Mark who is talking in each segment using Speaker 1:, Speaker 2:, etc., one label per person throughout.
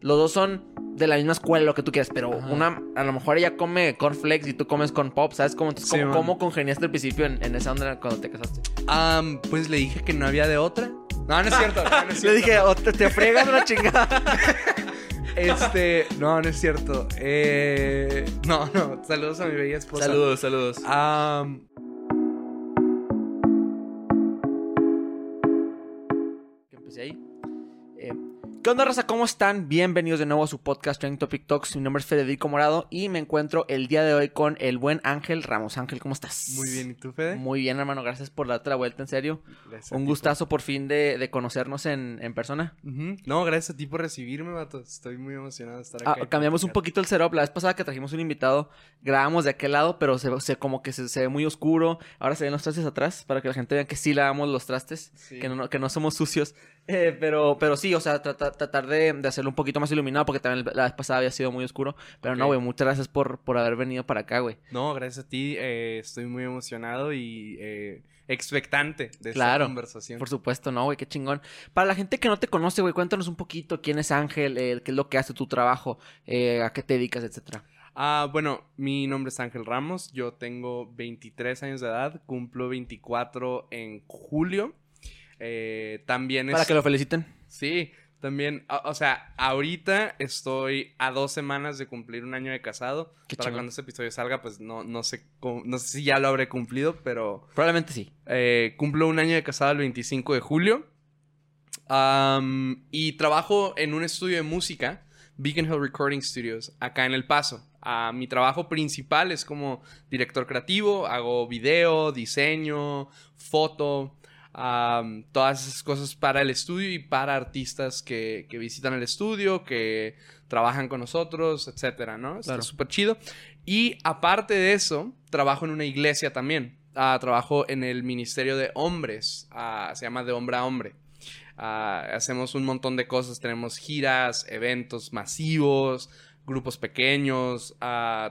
Speaker 1: los dos son de la misma escuela, lo que tú quieras, pero
Speaker 2: Ajá.
Speaker 1: una, a lo mejor ella come cornflakes y tú comes con pop, ¿sabes? Cómo, entonces,
Speaker 2: Sí,
Speaker 1: ¿cómo, congeniaste al principio en, en esa onda cuando te casaste?
Speaker 2: Am, pues le dije que no había de otra. No, no es cierto. no, no es
Speaker 1: Le dije, o te, te fregas la chingada.
Speaker 2: Este, no, no es cierto. Eh, no, no. Saludos a mi bella esposa.
Speaker 1: saludos.
Speaker 2: Am,
Speaker 1: que empecé ahí. ¿Qué onda, raza? ¿Cómo están? Bienvenidos de nuevo a su podcast Trending Topic Talks. Mi nombre es Federico Morado y me encuentro el día de hoy con el buen Ángel Ramos. Ángel, ¿cómo estás?
Speaker 2: muy bien. ¿Y tú, Fede?
Speaker 1: Muy bien, hermano. Gracias por darte la vuelta, en serio.
Speaker 2: Gracias
Speaker 1: Un gustazo por fin de, de conocernos en, en persona.
Speaker 2: No, gracias a ti por recibirme, vato. Estoy muy emocionado de estar
Speaker 1: Ah,
Speaker 2: acá. y
Speaker 1: cambiamos un poquito el setup. La vez pasada que trajimos un invitado, grabamos de aquel lado, pero se, se- como que se, se ve muy oscuro. Ahora se ven los trastes atrás para que la gente vea que sí lavamos los trastes,
Speaker 2: Sí.
Speaker 1: que, no, que no somos sucios. Eh, pero, pero sí, o sea, trata- tratar de, de hacerlo un poquito más iluminado porque también la vez pasada había sido muy oscuro. Pero no, güey, muchas gracias por, por haber venido para acá, güey.
Speaker 2: No, gracias a ti. eh, estoy muy emocionado y eh, expectante de
Speaker 1: Claro,
Speaker 2: esta conversación.
Speaker 1: Por supuesto, no, güey, qué chingón. Para la gente que no te conoce, güey, cuéntanos un poquito quién es Ángel, eh, qué es lo que hace tu trabajo, eh, a qué te dedicas, etcétera.
Speaker 2: Ah, bueno, mi nombre es Ángel Ramos, yo tengo 23 años de edad, cumplo 24 en julio. Eh, también
Speaker 1: Para
Speaker 2: es...
Speaker 1: que lo feliciten.
Speaker 2: Sí, también, o, o sea, ahorita estoy a dos semanas de cumplir un año de casado.
Speaker 1: Qué
Speaker 2: Para
Speaker 1: chingón.
Speaker 2: cuando este episodio salga, pues no, no sé no sé si ya lo habré cumplido, pero
Speaker 1: Probablemente sí.
Speaker 2: eh, cumplo un año de casado el 25 de julio. Am, y trabajo en un estudio de música, Beacon Hill Recording Studios, acá en El Paso. Ah, mi trabajo principal es como director creativo, hago video, diseño, foto, am, todas esas cosas para el estudio y para artistas que, que visitan el estudio, que trabajan con nosotros, etcétera, ¿no? Está
Speaker 1: Claro.
Speaker 2: súper chido. Y aparte de eso, trabajo en una iglesia también. Ah, trabajo en el Ministerio de Hombres. Ah, se llama De Hombre a Hombre. Ah, hacemos un montón de cosas. Tenemos giras, eventos masivos, grupos pequeños.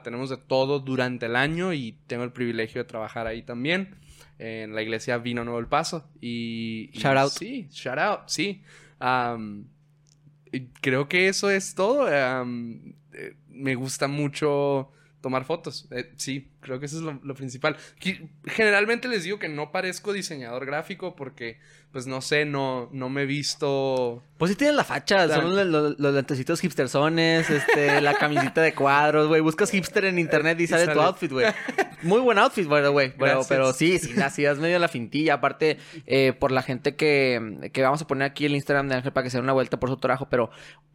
Speaker 2: tenemos de todo durante el año y tengo el privilegio de trabajar ahí también. En la iglesia Vino Nuevo El Paso. Y, y
Speaker 1: Shout out.
Speaker 2: Sí, shout out, sí. Creo que eso es todo. eh, me gusta mucho tomar fotos. Eh, sí, creo que eso es lo, lo principal. Generalmente les digo que no parezco diseñador gráfico porque, pues no sé, no, no me he visto...
Speaker 1: Pues sí tienes la facha, son los, los- los lentecitos hipstersones, este, la camisita de cuadros, güey. Buscas hipster en internet y
Speaker 2: Y
Speaker 1: sale tu outfit, güey. Muy buen outfit, by the way. Pero, pero sí, sí, así es medio la fintilla. Aparte, eh, por la gente que, que vamos a poner aquí el Instagram de Ángel para que se dé una vuelta por su trabajo, pero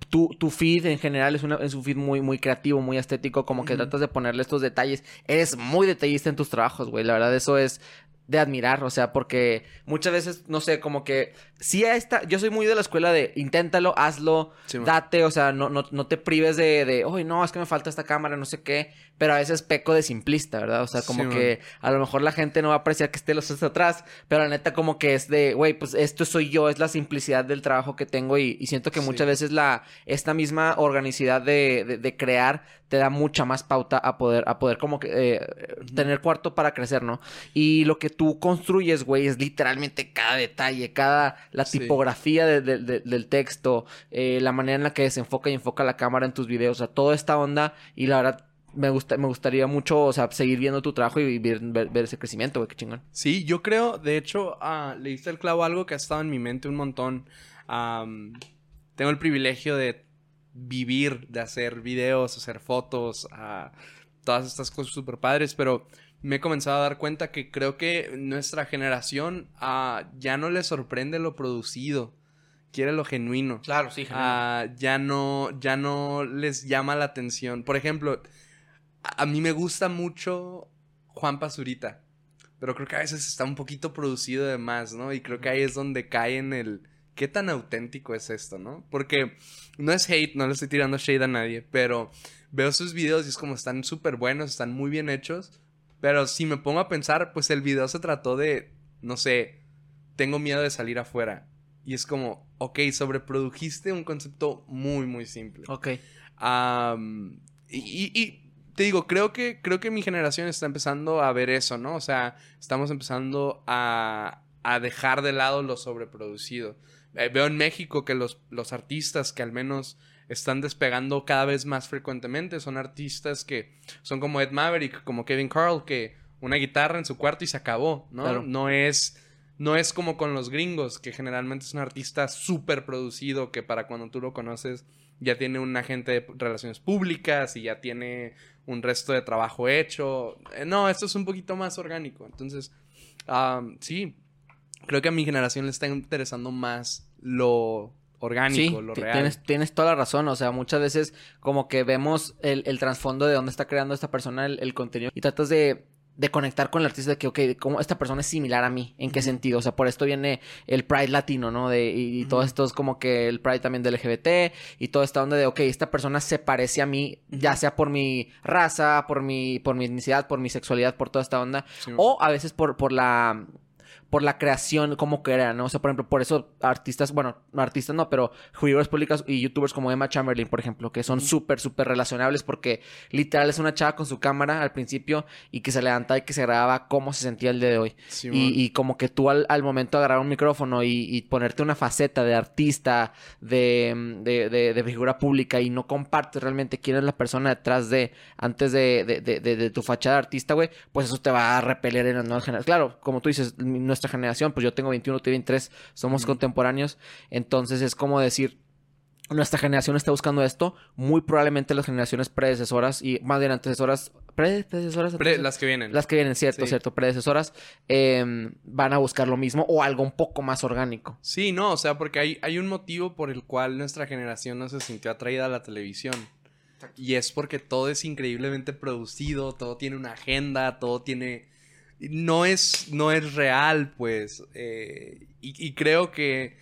Speaker 1: tu, tu feed en general es, una, es un feed muy, muy creativo, muy estético, como que tratas de ponerle estos detalles. Eres muy detallista en tus trabajos, güey. La verdad, eso es de admirar, o sea, porque muchas veces, no sé, como que sí a esta, yo soy muy de la escuela de inténtalo, hazlo,
Speaker 2: Sí,
Speaker 1: date, o sea, no, no, no te prives de, de, uy, no, es que me falta esta cámara, no sé qué, pero a veces peco de simplista, ¿verdad? O sea, como
Speaker 2: Sí, man.
Speaker 1: que a lo mejor la gente no va a apreciar que esté los tres atrás, pero la neta como que es de, güey, pues esto soy yo, es la simplicidad del trabajo que tengo y, y siento que
Speaker 2: Sí.
Speaker 1: muchas veces la, esta misma organicidad de, de, de crear te da mucha más pauta a poder, a poder como que eh, tener cuarto para crecer, ¿no? Y lo que tú construyes, güey, es literalmente cada detalle, cada, la tipografía de- de- de- del texto, eh, la manera en la que desenfoca y enfoca la cámara en tus videos, o sea, toda esta onda y la verdad me gusta, me gustaría mucho, o sea, seguir viendo tu trabajo y ver, ver- ver ese crecimiento, güey, qué chingón.
Speaker 2: Sí, yo creo, de hecho, ah, le diste el clavo a algo que ha estado en mi mente un montón. Tengo el privilegio de vivir, de hacer videos, hacer fotos, ah, todas estas cosas súper padres, pero me he comenzado a dar cuenta que creo que nuestra generación ah, ya no le sorprende lo producido, quiere lo genuino.
Speaker 1: Claro, sí,
Speaker 2: Ah, ya no, ya no les llama la atención. Por ejemplo, a, a mí me gusta mucho Juan Pazurita, pero creo que a veces está un poquito producido de más, ¿no? Y creo que ahí es donde cae en el qué tan auténtico es esto, ¿no? Porque no es hate, no le estoy tirando shade a nadie, pero veo sus videos y es como están súper buenos, están muy bien hechos, pero si me pongo a pensar, pues el video se trató de, no sé, tengo miedo de salir afuera. Y es como, ok, sobreprodujiste un concepto muy, muy simple.
Speaker 1: Ok.
Speaker 2: Am, y, y- y te digo, creo que, creo que mi generación está empezando a ver eso, ¿no? O sea, estamos empezando a, a dejar de lado lo sobreproducido. Eh, veo en México que los, los artistas que al menos están despegando cada vez más frecuentemente. Son artistas que son como Ed Maverick, como Kevin Carl, que una guitarra en su cuarto y se acabó, ¿no?
Speaker 1: Claro.
Speaker 2: No es no es como con los gringos, que generalmente es un artista súper producido, que para cuando tú lo conoces ya tiene un agente de relaciones públicas y ya tiene un resto de trabajo hecho. Eh, no, esto es un poquito más orgánico. Entonces, um, sí, creo que a mi generación le está interesando más lo orgánico,
Speaker 1: sí,
Speaker 2: lo real.
Speaker 1: Tienes, tienes toda la razón. O sea, muchas veces como que vemos el, el trasfondo de dónde está creando esta persona el, el contenido y tratas de, de conectar con el artista de que, ok, ¿cómo esta persona es similar a mí? ¿En qué sentido? O sea, por esto viene el Pride latino, ¿no? De, y, y todo esto es como que el Pride también del LGBT y toda esta onda de, ok, esta persona se parece a mí, ya sea por mi raza, por mi, por mi etnicidad, por mi sexualidad, por toda esta onda.
Speaker 2: Sí,
Speaker 1: O a veces por, por la por la creación como que era, ¿no? O sea, por ejemplo, por eso artistas, bueno, no artistas no, pero figuras públicas y youtubers como Emma Chamberlain, por ejemplo, que son súper, súper relacionables porque literal es una chava con su cámara al principio y que se levantaba y que se grababa cómo se sentía el día de hoy. Y, y como que tú al, al momento de agarrar un micrófono y, y ponerte una faceta de artista, de, de, de- de figura pública y no compartes realmente quién es la persona detrás de, antes de, de, de- de- de tu fachada de artista, güey, pues eso te va a repeler en las nuevas generaciones. Claro, como tú dices, mi- nuestra generación, pues yo tengo 21, tú 23, somos contemporáneos, entonces es como decir, nuestra generación está buscando esto, muy probablemente las generaciones predecesoras y más bien antecesoras, pre- predecesoras,
Speaker 2: Pre- las que vienen.
Speaker 1: Las que vienen, cierto,
Speaker 2: Sí.
Speaker 1: cierto, predecesoras, eh, van a buscar lo mismo o algo un poco más orgánico.
Speaker 2: Sí, no, o sea, porque hay, hay un motivo por el cual nuestra generación no se sintió atraída a la televisión. Y es porque todo es increíblemente producido, todo tiene una agenda, todo tiene... No es, no es real, pues. eh, y, y creo que...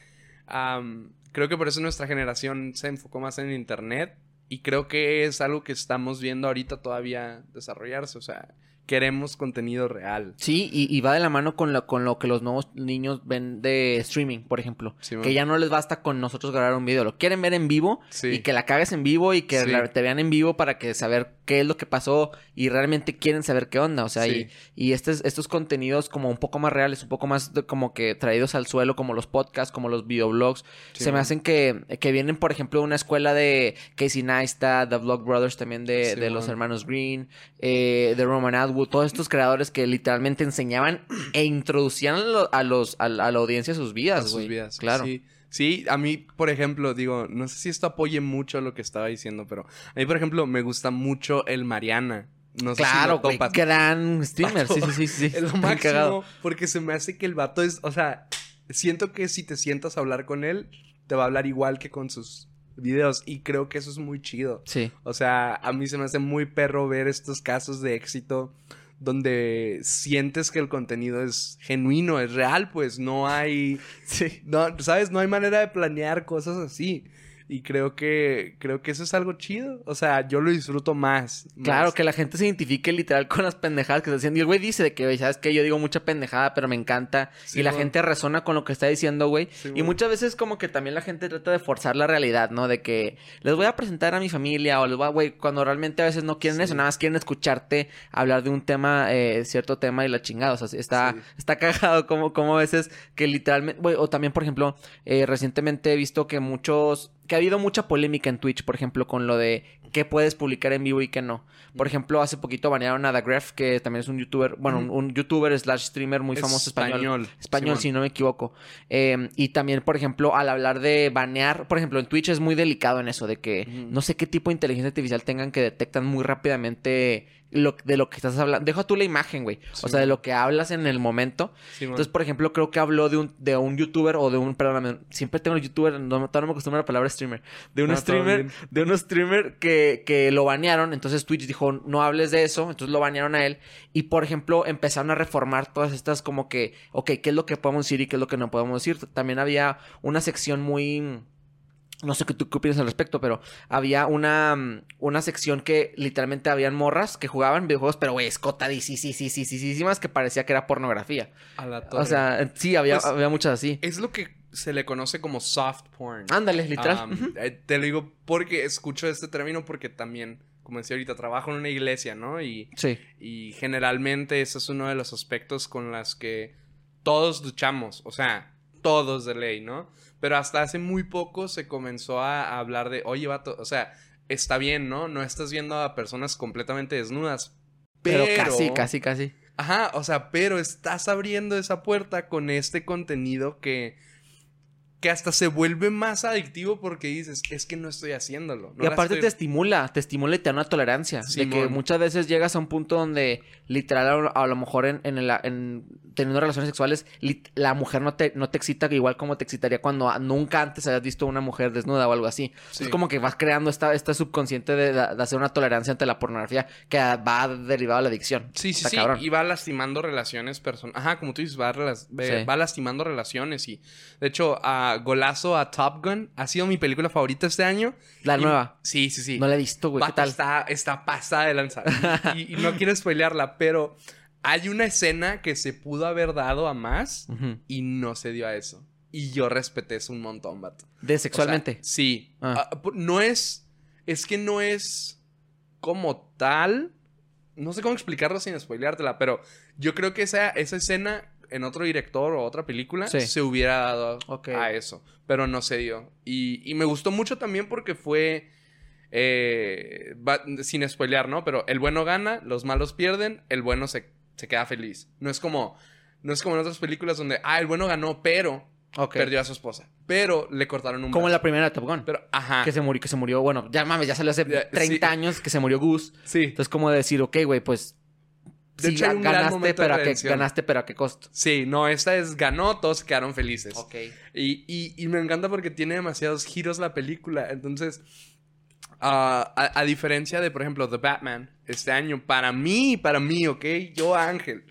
Speaker 2: creo que por eso nuestra generación se enfocó más en Internet. Y creo que es algo que estamos viendo ahorita todavía desarrollarse. O sea, queremos contenido real.
Speaker 1: Sí, y, y va de la mano con lo, con lo que los nuevos niños ven de streaming, por ejemplo. Que ya no les basta con nosotros grabar un video, lo quieren ver en vivo
Speaker 2: Sí.
Speaker 1: y que la cagues en vivo y que
Speaker 2: Sí.
Speaker 1: la- te vean en vivo para que saber qué es lo que pasó y realmente quieren saber qué onda. O sea,
Speaker 2: Sí.
Speaker 1: y, y estos, estos contenidos como un poco más reales, un poco más de- como que traídos al suelo, como los podcasts, como los videoblogs,
Speaker 2: Sí,
Speaker 1: se me hacen que, que vienen, por ejemplo, de una escuela de Casey Neistat, The Vlog Brothers también de,
Speaker 2: Sí,
Speaker 1: de los
Speaker 2: man.
Speaker 1: hermanos Green, eh, de Roman Atwood, todos estos creadores que literalmente enseñaban e introducían a, lo- a los, a, la a la audiencia sus
Speaker 2: a
Speaker 1: vidas,
Speaker 2: sus vidas.
Speaker 1: Claro.
Speaker 2: Sí. Sí, a mí, por ejemplo, digo, no sé si esto apoye mucho lo que estaba diciendo, pero a mí, por ejemplo, me gusta mucho el Mariana. No sé si
Speaker 1: Claro,
Speaker 2: lo topas.
Speaker 1: gran streamer, sí, sí, sí, sí.
Speaker 2: Es lo máximo
Speaker 1: cagado.
Speaker 2: porque se me hace que el vato es, o sea, siento que si te sientas a hablar con él, te va a hablar igual que con sus videos y creo que eso es muy chido.
Speaker 1: Sí.
Speaker 2: O sea, a mí se me hace muy perro ver estos casos de éxito donde sientes que el contenido es genuino, es real, pues no hay,
Speaker 1: Sí.
Speaker 2: no, ¿sabes? No hay manera de planear cosas así. Y creo que, creo que eso es algo chido. O sea, yo lo disfruto más.
Speaker 1: Claro, que la gente se identifique literal con las pendejadas que se hacen. Y el güey dice de que, güey, ¿sabes qué? Yo digo mucha pendejada, pero me encanta.
Speaker 2: Sí,
Speaker 1: y la gente resona con lo que está diciendo, güey.
Speaker 2: Sí,
Speaker 1: y muchas veces como que también la gente trata de forzar la realidad, ¿no? De que les voy a presentar a mi familia o les voy a, güey, cuando realmente a veces no quieren
Speaker 2: Sí.
Speaker 1: eso, nada más quieren escucharte hablar de un tema, eh, cierto tema y la chingada. O sea, está,
Speaker 2: Sí.
Speaker 1: está cagado como, como a veces que literalmente, güey, o también, por ejemplo, eh, recientemente he visto que muchos, que ha habido mucha polémica en Twitch, por ejemplo, con lo de qué puedes publicar en vivo y qué no. Por ejemplo, hace poquito banearon a The Gref, que también es un youtuber, bueno, un,
Speaker 2: Ujú.
Speaker 1: un youtuber slash streamer muy
Speaker 2: Es
Speaker 1: famoso español.
Speaker 2: español,
Speaker 1: si no me equivoco. Eh, y también, por ejemplo, al hablar de banear, por ejemplo, en Twitch es muy delicado en eso, de que no sé qué tipo de inteligencia artificial tengan que detectan muy rápidamente lo, de lo que estás hablando. Deja tú la imagen, güey. o sea, de lo que hablas en el momento. Entonces, por ejemplo, creo que habló de un, de un youtuber o de un, perdóname, siempre tengo el youtuber, no, todavía no me acostumbro a la palabra streamer, de un
Speaker 2: No,
Speaker 1: streamer, de un streamer que, que lo banearon, entonces Twitch dijo, no hables de eso, entonces lo banearon a él, y por ejemplo, empezaron a reformar todas estas como que, ok, ¿qué es lo que podemos decir y qué es lo que no podemos decir? También había una sección muy... No sé qué tú qué opinas al respecto, pero había una, mm, una sección que literalmente habían morras que jugaban videojuegos, pero güey, escotadísimas que parecía que era pornografía.
Speaker 2: A la
Speaker 1: O
Speaker 2: torre.
Speaker 1: sea, sí, había,
Speaker 2: Pues,
Speaker 1: había muchas así.
Speaker 2: es lo que se le conoce como soft porn.
Speaker 1: Ándale, literal.
Speaker 2: Um,
Speaker 1: Ujú.
Speaker 2: eh, te lo digo porque escucho este término porque también, como decía ahorita, trabajo en una iglesia, ¿no? Y,
Speaker 1: Sí,
Speaker 2: y generalmente ese es uno de los aspectos con los que todos luchamos. O sea, todos de ley, ¿no? Pero hasta hace muy poco se comenzó a, hablar de, oye, vato, o sea, está bien, ¿no? No estás viendo a personas completamente desnudas.
Speaker 1: Pero,
Speaker 2: Pero,
Speaker 1: casi, casi, casi.
Speaker 2: Ajá, o sea, pero estás abriendo esa puerta con este contenido que, que hasta se vuelve más adictivo porque dices, es que no estoy haciéndolo. no
Speaker 1: y aparte te estimula, te estimula y te da una tolerancia. De que muchas veces llegas a un punto donde literal a lo, a lo mejor en, en, el- en teniendo relaciones sexuales la mujer no te, no te excita igual como te excitaría cuando a- nunca antes hayas visto una mujer desnuda o algo así.
Speaker 2: Sí.
Speaker 1: Es como que vas creando esta, esta subconsciente de, de hacer una tolerancia ante la pornografía que va derivado de la adicción.
Speaker 2: Sí, sí,
Speaker 1: Está
Speaker 2: sí.
Speaker 1: cabrón.
Speaker 2: Y va lastimando relaciones personales. Ajá, como tú dices, va,
Speaker 1: Sí.
Speaker 2: va lastimando relaciones. Y de hecho, a Golazo a Top Gun ha sido mi película favorita este año.
Speaker 1: La
Speaker 2: Y-
Speaker 1: nueva.
Speaker 2: Sí, sí, sí.
Speaker 1: No la he visto, güey. ¿Qué tal?
Speaker 2: Está, está pasada de lanza. Y, y no quiero spoilearla, pero hay una escena que se pudo haber dado a más y no se dio a eso. Y yo respeté eso un montón, vato.
Speaker 1: De
Speaker 2: O sea,
Speaker 1: sexualmente.
Speaker 2: sí.
Speaker 1: Ah.
Speaker 2: Ah, no es. Es que no es como tal. No sé cómo explicarlo sin spoileártela, pero yo creo que esa, esa escena en otro director o otra película
Speaker 1: Sí.
Speaker 2: se hubiera dado a eso. Pero no se dio. Y, y me gustó mucho también porque fue. eh, va- sin spoilear, ¿no? Pero el bueno gana, los malos pierden, el bueno se, se queda feliz. No es como. No es como en otras películas donde, ah, el bueno ganó, pero perdió a su esposa. Pero le cortaron un
Speaker 1: Como en la primera de Top Gun.
Speaker 2: Pero, ajá.
Speaker 1: que se murió, que se murió, bueno, ya mames, ya salió hace
Speaker 2: Ya,
Speaker 1: 30
Speaker 2: sí.
Speaker 1: años que se murió Gus.
Speaker 2: Sí.
Speaker 1: Entonces, como decir, ok, güey, pues.
Speaker 2: De
Speaker 1: sí,
Speaker 2: hecho, hay un gran
Speaker 1: ganaste,
Speaker 2: de
Speaker 1: pero a qué, ganaste, pero a qué costo.
Speaker 2: Sí, no, esta es ganó, todos quedaron felices.
Speaker 1: Ok.
Speaker 2: Y, y- y me encanta porque tiene demasiados giros la película. Entonces, a, a diferencia de, por ejemplo, The Batman, este año, para mí, para mí, ¿ok? Yo, Ángel.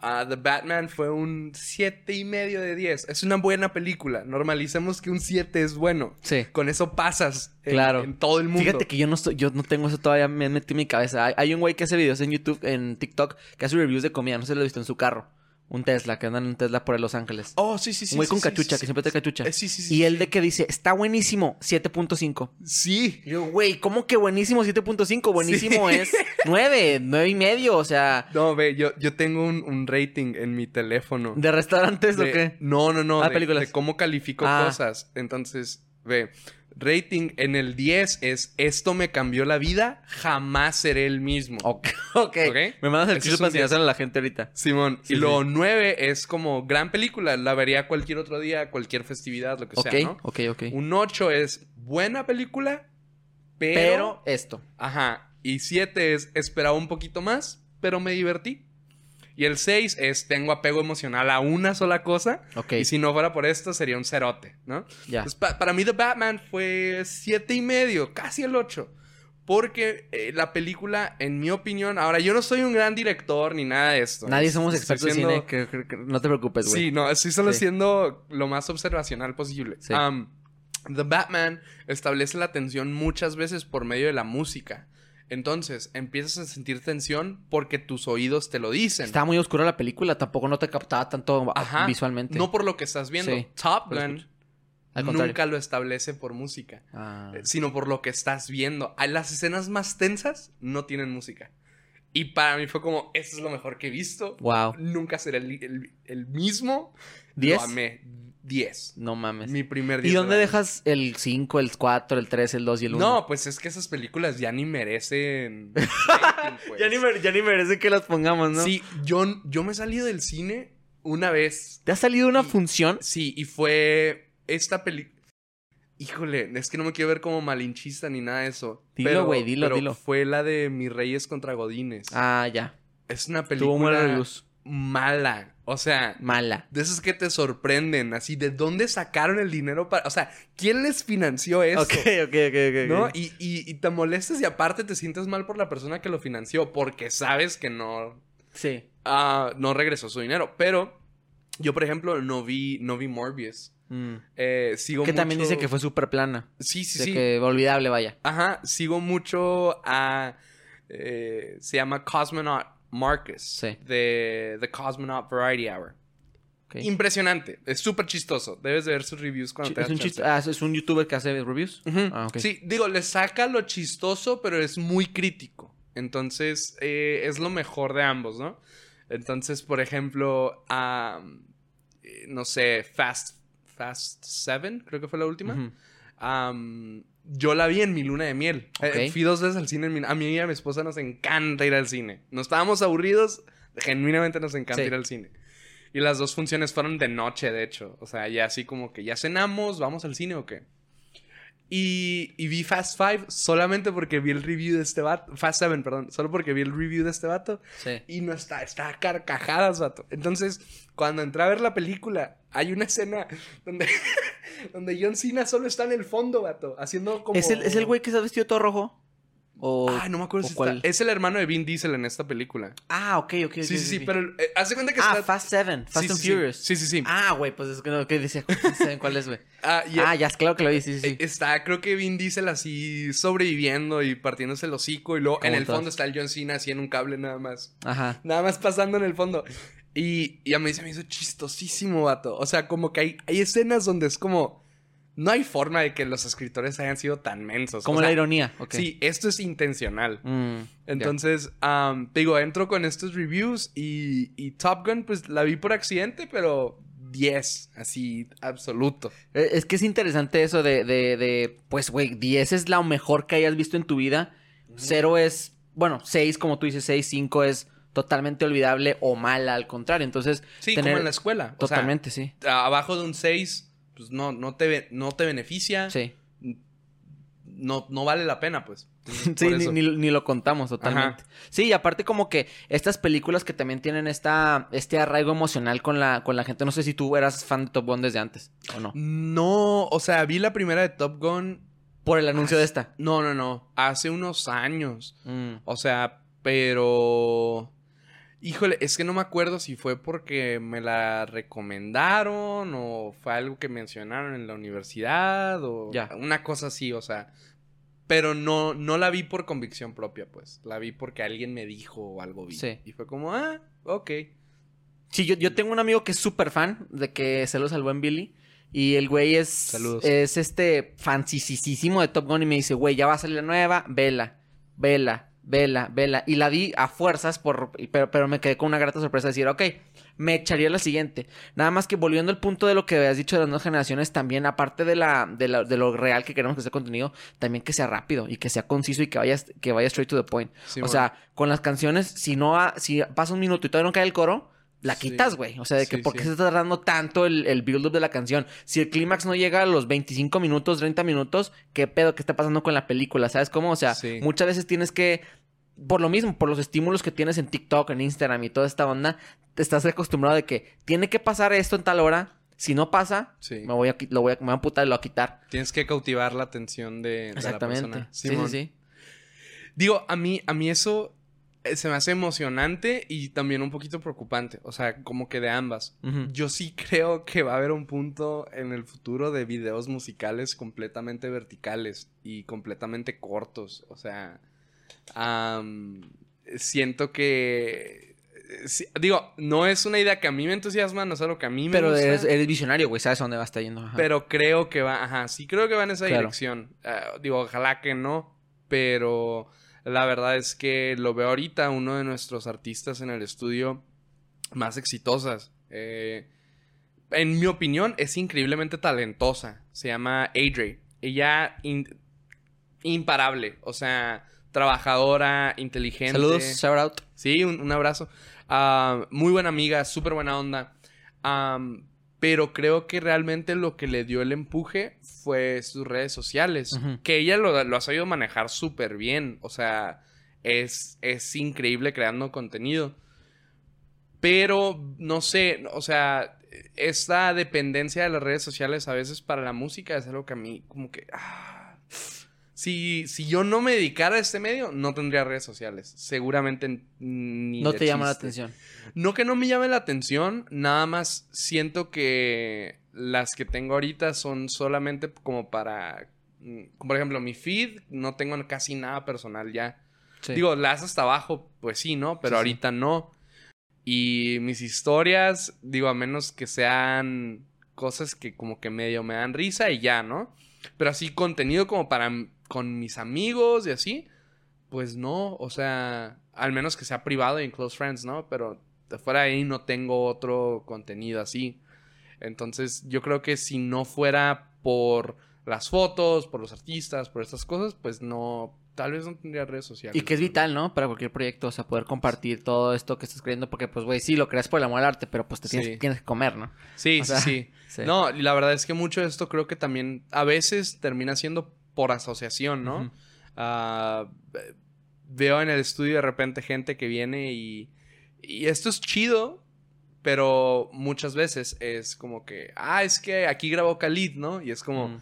Speaker 2: ah, The Batman fue un siete y medio de 10. Es una buena película. Normalicemos que un 7 es bueno.
Speaker 1: Sí.
Speaker 2: Con eso pasas en,
Speaker 1: Claro.
Speaker 2: en todo el mundo.
Speaker 1: Fíjate que yo no estoy, yo no tengo eso todavía me metí en mi cabeza. Hay, hay un güey que hace videos en YouTube, en TikTok, que hace reviews de comida, no si lo he visto en su carro. Un Tesla, que andan en un Tesla por Los Ángeles.
Speaker 2: Oh, sí, sí, sí. sí,
Speaker 1: con
Speaker 2: sí,
Speaker 1: cachucha,
Speaker 2: sí,
Speaker 1: que siempre trae cachucha.
Speaker 2: Eh, sí, sí, sí,
Speaker 1: y
Speaker 2: sí.
Speaker 1: de que dice, está buenísimo, 7.5.
Speaker 2: Sí.
Speaker 1: Y yo, güey, ¿cómo que buenísimo 7.5? Buenísimo es 9, 9 y medio, o sea,
Speaker 2: No, ve, yo, yo tengo un, un rating en mi teléfono.
Speaker 1: ¿de restaurantes
Speaker 2: De-
Speaker 1: o qué?
Speaker 2: No, no, no.
Speaker 1: Ah,
Speaker 2: de,
Speaker 1: películas.
Speaker 2: de cómo califico
Speaker 1: Ah.
Speaker 2: cosas. Entonces, ve, rating en el 10 es esto me cambió la vida, jamás seré el mismo.
Speaker 1: Ok, ok.
Speaker 2: Ok.
Speaker 1: Me mandas el clip para enseñárselo a la gente ahorita.
Speaker 2: Simón,
Speaker 1: Sí,
Speaker 2: y lo 9 es como gran película, la vería cualquier otro día, cualquier festividad, lo que sea, ¿no?
Speaker 1: ok, ok.
Speaker 2: Un 8 es buena película, pero...
Speaker 1: Pero esto.
Speaker 2: Ajá. Y 7 es esperaba un poquito más, pero me divertí. Y el 6 es tengo apego emocional a una sola cosa.
Speaker 1: Ok,
Speaker 2: Y si no fuera por esto, sería un cerote, ¿no?
Speaker 1: ya.
Speaker 2: Entonces, pa- para mí The Batman fue siete y medio, casi el 8. Porque eh, la película, en mi opinión, ahora yo no soy un gran director ni nada de esto.
Speaker 1: Nadie somos expertos
Speaker 2: siendo-
Speaker 1: en cine, que, que- que- no te preocupes, güey.
Speaker 2: Sí, no, estoy solo
Speaker 1: Sí.
Speaker 2: siendo lo más observacional posible.
Speaker 1: Sí.
Speaker 2: Um, The Batman establece la tensión muchas veces por medio de la música. Entonces, empiezas a sentir tensión porque tus oídos te lo dicen.
Speaker 1: Estaba muy oscura la película, tampoco no te captaba tanto
Speaker 2: Ajá.
Speaker 1: visualmente.
Speaker 2: No por lo que estás viendo.
Speaker 1: Sí,
Speaker 2: Top Gun.
Speaker 1: Al
Speaker 2: nunca lo establece por música.
Speaker 1: Ah.
Speaker 2: eh, sino por lo que estás viendo. Las escenas más tensas no tienen música. Y para mí fue como, esto es lo mejor que he visto.
Speaker 1: Wow.
Speaker 2: Nunca será el, el- el mismo.
Speaker 1: ¿Diez?
Speaker 2: Lo amé. 10.
Speaker 1: No mames.
Speaker 2: Mi primer
Speaker 1: ¿Y
Speaker 2: 10
Speaker 1: dónde
Speaker 2: del año.
Speaker 1: dejas el 5, el 4, el 3, el 2 y el 1?
Speaker 2: No, pues es que esas películas ya ni merecen. rating, pues.
Speaker 1: ya, ni mere- ya ni merece que las pongamos, ¿no?
Speaker 2: Sí, yo, yo me salí del cine una vez.
Speaker 1: ¿Te ha salido una
Speaker 2: Y-
Speaker 1: función?
Speaker 2: Sí, y fue esta película. Híjole, es que no me quiero ver como malinchista ni nada de eso.
Speaker 1: Dilo, güey, dilo,
Speaker 2: pero
Speaker 1: dilo.
Speaker 2: Fue la de Mis Reyes contra Godines.
Speaker 1: Ah, ya.
Speaker 2: Es una
Speaker 1: Tuvo buena
Speaker 2: película
Speaker 1: luz.
Speaker 2: mala. O sea,
Speaker 1: Mala.
Speaker 2: de esas que te sorprenden. Así, ¿de dónde sacaron el dinero para.? O sea, ¿quién les financió eso?
Speaker 1: Ok, ok, ok, ok.
Speaker 2: ¿No? Y, y- y te molestas y aparte te sientes mal por la persona que lo financió porque sabes que no,
Speaker 1: Sí.
Speaker 2: ah, no regresó su dinero. Pero yo, por ejemplo, no vi, no vi Morbius.
Speaker 1: Mm.
Speaker 2: Eh, sigo
Speaker 1: Que también dice que fue súper plana.
Speaker 2: Sí, sí,
Speaker 1: de
Speaker 2: sí.
Speaker 1: que olvidable, vaya.
Speaker 2: Ajá, sigo mucho a... eh, se llama Cosmonaut Marcus.
Speaker 1: Sí.
Speaker 2: De The Cosmonaut Variety Hour.
Speaker 1: Ok.
Speaker 2: Impresionante. Es súper chistoso. Debes de ver sus reviews cuando
Speaker 1: Chi-
Speaker 2: te
Speaker 1: es, un
Speaker 2: chance.
Speaker 1: chist- ah, es un youtuber que hace reviews.
Speaker 2: Ujú.
Speaker 1: Ah, ok.
Speaker 2: Sí, digo, le saca lo chistoso, pero es muy crítico. Entonces, eh, es lo mejor de ambos, ¿no? Entonces, por ejemplo, eh, no sé, Fast, Fast 7, creo que fue la última. Am, yo la vi en mi luna de miel. Eh, fui dos veces al cine. en mi- a mí y a mi esposa nos encanta ir al cine. No estábamos aburridos. Genuinamente nos encanta
Speaker 1: Sí.
Speaker 2: ir al cine. Y las dos funciones fueron de noche, de hecho. O sea, ya así como que ya cenamos, ¿vamos al cine o qué? Y, y vi Fast Five solamente porque vi el review de este vato. Fast Seven, perdón. Solo porque vi el review de este vato.
Speaker 1: Sí.
Speaker 2: Y no está, está carcajadas, vato. Entonces, cuando entré a ver la película, hay una escena donde, donde John Cena solo está en el fondo, vato. Haciendo como.
Speaker 1: ¿Es el, ¿Es el güey que está vestido todo rojo? O...
Speaker 2: Ah, no me acuerdo si
Speaker 1: cuál?
Speaker 2: está. Es el hermano de Vin Diesel en esta película.
Speaker 1: Ah, ok, ok.
Speaker 2: sí, sí, sí. Pero eh, hace cuenta que
Speaker 1: Ah,
Speaker 2: está.
Speaker 1: Fast Seven. Fast
Speaker 2: sí,
Speaker 1: and
Speaker 2: sí,
Speaker 1: Furious.
Speaker 2: Sí, sí, sí.
Speaker 1: Ah, güey, pues es que no, ¿qué decía? ¿Saben cuál es, güey?
Speaker 2: Ah,
Speaker 1: Ah, ya, claro que lo vi, sí, sí,
Speaker 2: eh,
Speaker 1: sí.
Speaker 2: Está, creo que Vin Diesel así sobreviviendo y partiéndose el hocico. Y luego en el fondo está el John Cena así en un cable nada más.
Speaker 1: Ajá.
Speaker 2: Nada más pasando en el fondo. Y, y a mí se me hizo chistosísimo, vato. O sea, como que hay, hay escenas donde es como. No hay forma de que los escritores hayan sido tan mensos.
Speaker 1: Como
Speaker 2: O
Speaker 1: la ironía.
Speaker 2: Sí, esto es intencional.
Speaker 1: Mm.
Speaker 2: Entonces, am, te digo, entro con estos reviews y, y Top Gun, pues la vi por accidente, pero 10, así, absoluto.
Speaker 1: Eh, Es que es interesante eso de, de, de pues, güey, 10 es lo mejor que hayas visto en tu vida. Cero es, bueno, 6, como tú dices, 6, 5 es totalmente olvidable o mala, al contrario. Entonces,
Speaker 2: Sí,
Speaker 1: tener-
Speaker 2: como en la escuela. O sea,
Speaker 1: Totalmente, sí.
Speaker 2: abajo de un 6, pues no, no, te, no te beneficia.
Speaker 1: Sí.
Speaker 2: No, no vale la pena, pues.
Speaker 1: Sí, ni- ni lo contamos totalmente. Sí, y aparte como que estas películas que también tienen esta, este arraigo emocional con la, con la gente. No sé si tú eras fan de Top Gun desde antes o no.
Speaker 2: No, o sea, vi la primera de Top Gun.
Speaker 1: Por el anuncio de esta.
Speaker 2: No, no, no. Hace unos años.
Speaker 1: Mm.
Speaker 2: O sea, pero. Híjole, es que no me acuerdo si fue porque me la recomendaron o fue algo que mencionaron en la universidad o
Speaker 1: Ya.
Speaker 2: una cosa así, o sea. Pero no, no la vi por convicción propia, pues. La vi porque alguien me dijo o algo vi.
Speaker 1: Sí.
Speaker 2: Y fue como, ah, ok.
Speaker 1: Sí, yo, yo tengo un amigo que es súper fan de que se lo salvó en Billy. Y el güey es,
Speaker 2: Saludos.
Speaker 1: es este fansisísimo de Top Gun y me dice, güey, ya va a salir la nueva, vela, vela, vela, vela. Y la di a fuerzas, por, pero, pero me quedé con una grata sorpresa de decir, ok, me echaría la siguiente. Nada más que volviendo al punto de lo que habías dicho de las nuevas generaciones, también aparte de, la, de, la- de lo real que queremos que sea contenido, también que sea rápido y que sea conciso y que vaya, que vaya straight to the point.
Speaker 2: Sí,
Speaker 1: o sea, con las canciones, si no ha- si pasa un minuto y todavía no cae el coro, la
Speaker 2: Sí.
Speaker 1: quitas, güey. O sea, de que
Speaker 2: Sí,
Speaker 1: por qué
Speaker 2: sí.
Speaker 1: se está tardando tanto el, el build-up de la canción. Si el clímax no llega a los 25 minutos, 30 minutos, ¿qué pedo? ¿Qué está pasando con la película? ¿Sabes cómo? O sea,
Speaker 2: Sí.
Speaker 1: muchas veces tienes que, por lo mismo, por los estímulos que tienes en TikTok, en Instagram y toda esta onda, te estás acostumbrado de que tiene que pasar esto en tal hora. Si no pasa,
Speaker 2: Sí.
Speaker 1: me voy a, lo voy a, me voy a amputar y lo voy a quitar.
Speaker 2: Tienes que cautivar la atención de, de la
Speaker 1: Exactamente.
Speaker 2: persona.
Speaker 1: Sí, sí,
Speaker 2: Simón.
Speaker 1: sí.
Speaker 2: Digo, a mí, a mí eso se me hace emocionante y también un poquito preocupante. O sea, como que de ambas. Yo sí creo que va a haber un punto en el futuro de videos musicales completamente verticales y completamente cortos. O sea, siento que... eh, sí, digo, no es una idea que a mí me entusiasma, no es algo que a mí me
Speaker 1: Pero
Speaker 2: gusta.
Speaker 1: eres, eres visionario, güey. ¿Sabes a dónde va a estar yendo? Ajá.
Speaker 2: Pero creo que va, ajá, sí creo que va en esa
Speaker 1: Claro.
Speaker 2: dirección. Ah, digo, ojalá que no, pero la verdad es que lo veo ahorita uno de nuestros artistas en el estudio más exitosas. Eh, en mi opinión, es increíblemente talentosa. Se llama Adre. Ella in- imparable, o sea, trabajadora, inteligente.
Speaker 1: Saludos, shout out.
Speaker 2: Sí, un, un abrazo. Ah, muy buena amiga, súper buena onda. Pero creo que realmente lo que le dio el empuje fue sus redes sociales. Que ella lo, lo ha sabido manejar súper bien. O sea, es, es increíble creando contenido. Pero, no sé, o sea, esta dependencia de las redes sociales a veces para la música es algo que a mí como que... ah, si, si yo no me dedicara a este medio, no tendría redes sociales. Seguramente ni
Speaker 1: No te llama la atención.
Speaker 2: No que no me llame la atención, nada más siento que las que tengo ahorita son solamente como para... mm, Por ejemplo, mi feed, no tengo casi nada personal ya.
Speaker 1: Sí.
Speaker 2: Digo, las hasta abajo, pues sí, ¿no? Pero
Speaker 1: Sí, sí.
Speaker 2: ahorita no. Y mis historias, digo, a menos que sean cosas que como que medio me dan risa y ya, ¿no? Pero así contenido como para con mis amigos y así, pues no, o sea, al menos que sea privado y en close friends, ¿no? Pero fuera de ahí no tengo otro contenido así. Entonces, yo creo que si no fuera por las fotos, por los artistas, por estas cosas, pues no, tal vez no tendría redes sociales.
Speaker 1: Y que es vital, ¿no? Para cualquier proyecto, o sea, poder compartir todo esto que estás creyendo, porque pues, güey, sí, lo creas por el amor al arte, pero pues te tienes,
Speaker 2: Sí.
Speaker 1: tienes que comer, ¿no?
Speaker 2: Sí,
Speaker 1: O sea,
Speaker 2: sí, sí. No, y la verdad es que mucho de esto creo que también a veces termina siendo por asociación, ¿no? Ve- veo en el estudio de repente gente que viene y, y esto es chido, pero muchas veces es como que, ah, es que aquí grabó Khalid, ¿no? Y es como,
Speaker 1: Mm.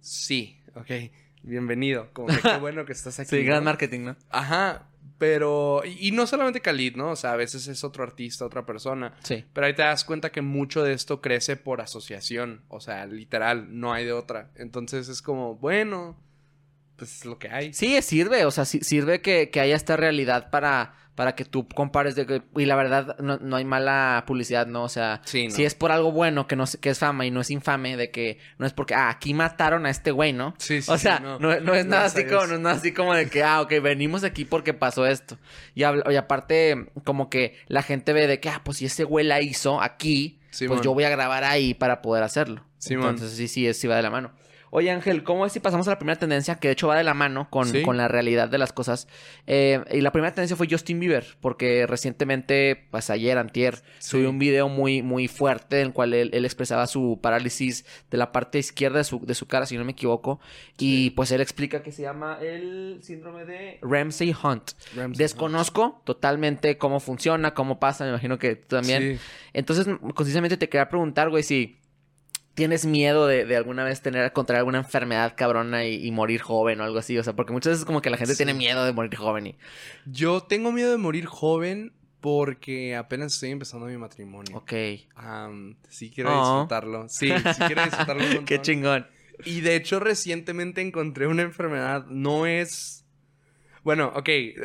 Speaker 2: sí, ok, bienvenido, como que qué bueno que estás aquí.
Speaker 1: Sí, gran marketing, ¿no?
Speaker 2: Ajá, pero, y, y no solamente Khalid, ¿no? O sea, a veces es otro artista, otra persona.
Speaker 1: Sí.
Speaker 2: Pero ahí te das cuenta que mucho de esto crece por asociación. O sea, literal, no hay de otra. Entonces es como, bueno, pues es lo que hay.
Speaker 1: Sí, sirve, o sea, sí- sirve que, que haya esta realidad para, para que tú compares de que, y la verdad, no, no hay mala publicidad, ¿no? O sea,
Speaker 2: Sí, ¿no?
Speaker 1: si es por algo bueno que no es- que es fama y no es infame, de que no es porque, ah, aquí mataron a este güey, ¿no?
Speaker 2: Sí, sí,
Speaker 1: o
Speaker 2: sí,
Speaker 1: sea, no, no es nada así como, no es nada así como de que, ah, ok, venimos aquí porque pasó esto. Y, y aparte, como que la gente ve de que, ah, pues si ese güey la hizo aquí, pues yo voy a grabar ahí para poder hacerlo.
Speaker 2: Simón.
Speaker 1: Entonces sí, sí, es- sí va de la mano. Oye Ángel, ¿cómo es si pasamos a la primera tendencia? Que de hecho va de la mano con,
Speaker 2: Sí.
Speaker 1: con la realidad de las cosas. Eh, y la primera tendencia fue Justin Bieber, porque recientemente, pues ayer, antier,
Speaker 2: Sí.
Speaker 1: subió un video muy, muy fuerte en el cual él, él expresaba su parálisis de la parte izquierda de su, de su cara, si no me equivoco. Y pues él explica que se llama el síndrome de Ramsey Hunt.
Speaker 2: Ramsey
Speaker 1: Desconozco totalmente cómo funciona, cómo pasa, me imagino que tú también. Entonces, concisamente te quería preguntar, güey, si tienes miedo de, de alguna vez tener, contraer alguna enfermedad cabrona y, y morir joven o algo así. O sea, porque muchas veces como que la gente
Speaker 2: Sí.
Speaker 1: tiene miedo de morir joven y...
Speaker 2: Yo tengo miedo de morir joven porque apenas estoy empezando mi matrimonio.
Speaker 1: Ok.
Speaker 2: Am, sí quiero
Speaker 1: Oh.
Speaker 2: disfrutarlo. Sí, sí quiero disfrutarlo un
Speaker 1: Qué chingón.
Speaker 2: Y de hecho, recientemente encontré una enfermedad. No es. Bueno, ok. eh,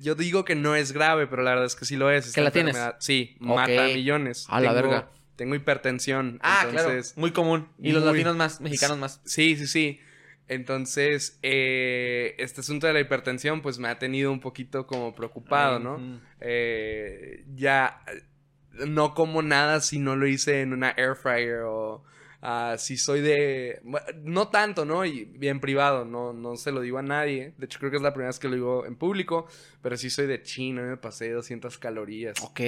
Speaker 2: Yo digo que no es grave, pero la verdad es que sí lo es.
Speaker 1: ¿Que la tienes?
Speaker 2: enfermedad- Sí,
Speaker 1: Ok.
Speaker 2: mata a millones.
Speaker 1: A la
Speaker 2: Tengo-
Speaker 1: verga.
Speaker 2: Tengo hipertensión.
Speaker 1: Ah,
Speaker 2: entonces,
Speaker 1: claro. Muy común. Y los latinos más, mexicanos más.
Speaker 2: Sí, sí, sí. Entonces, eh, este asunto de la hipertensión, pues me ha tenido un poquito como preocupado, ¿no? Eh, ya no como nada si no lo hice en una air fryer o ah, si soy de bueno, no tanto, ¿no? Y bien privado, no no se lo digo a nadie. De hecho creo que es la primera vez que lo digo en público, pero sí soy de chino, me pasé 200 calorías.
Speaker 1: Ok.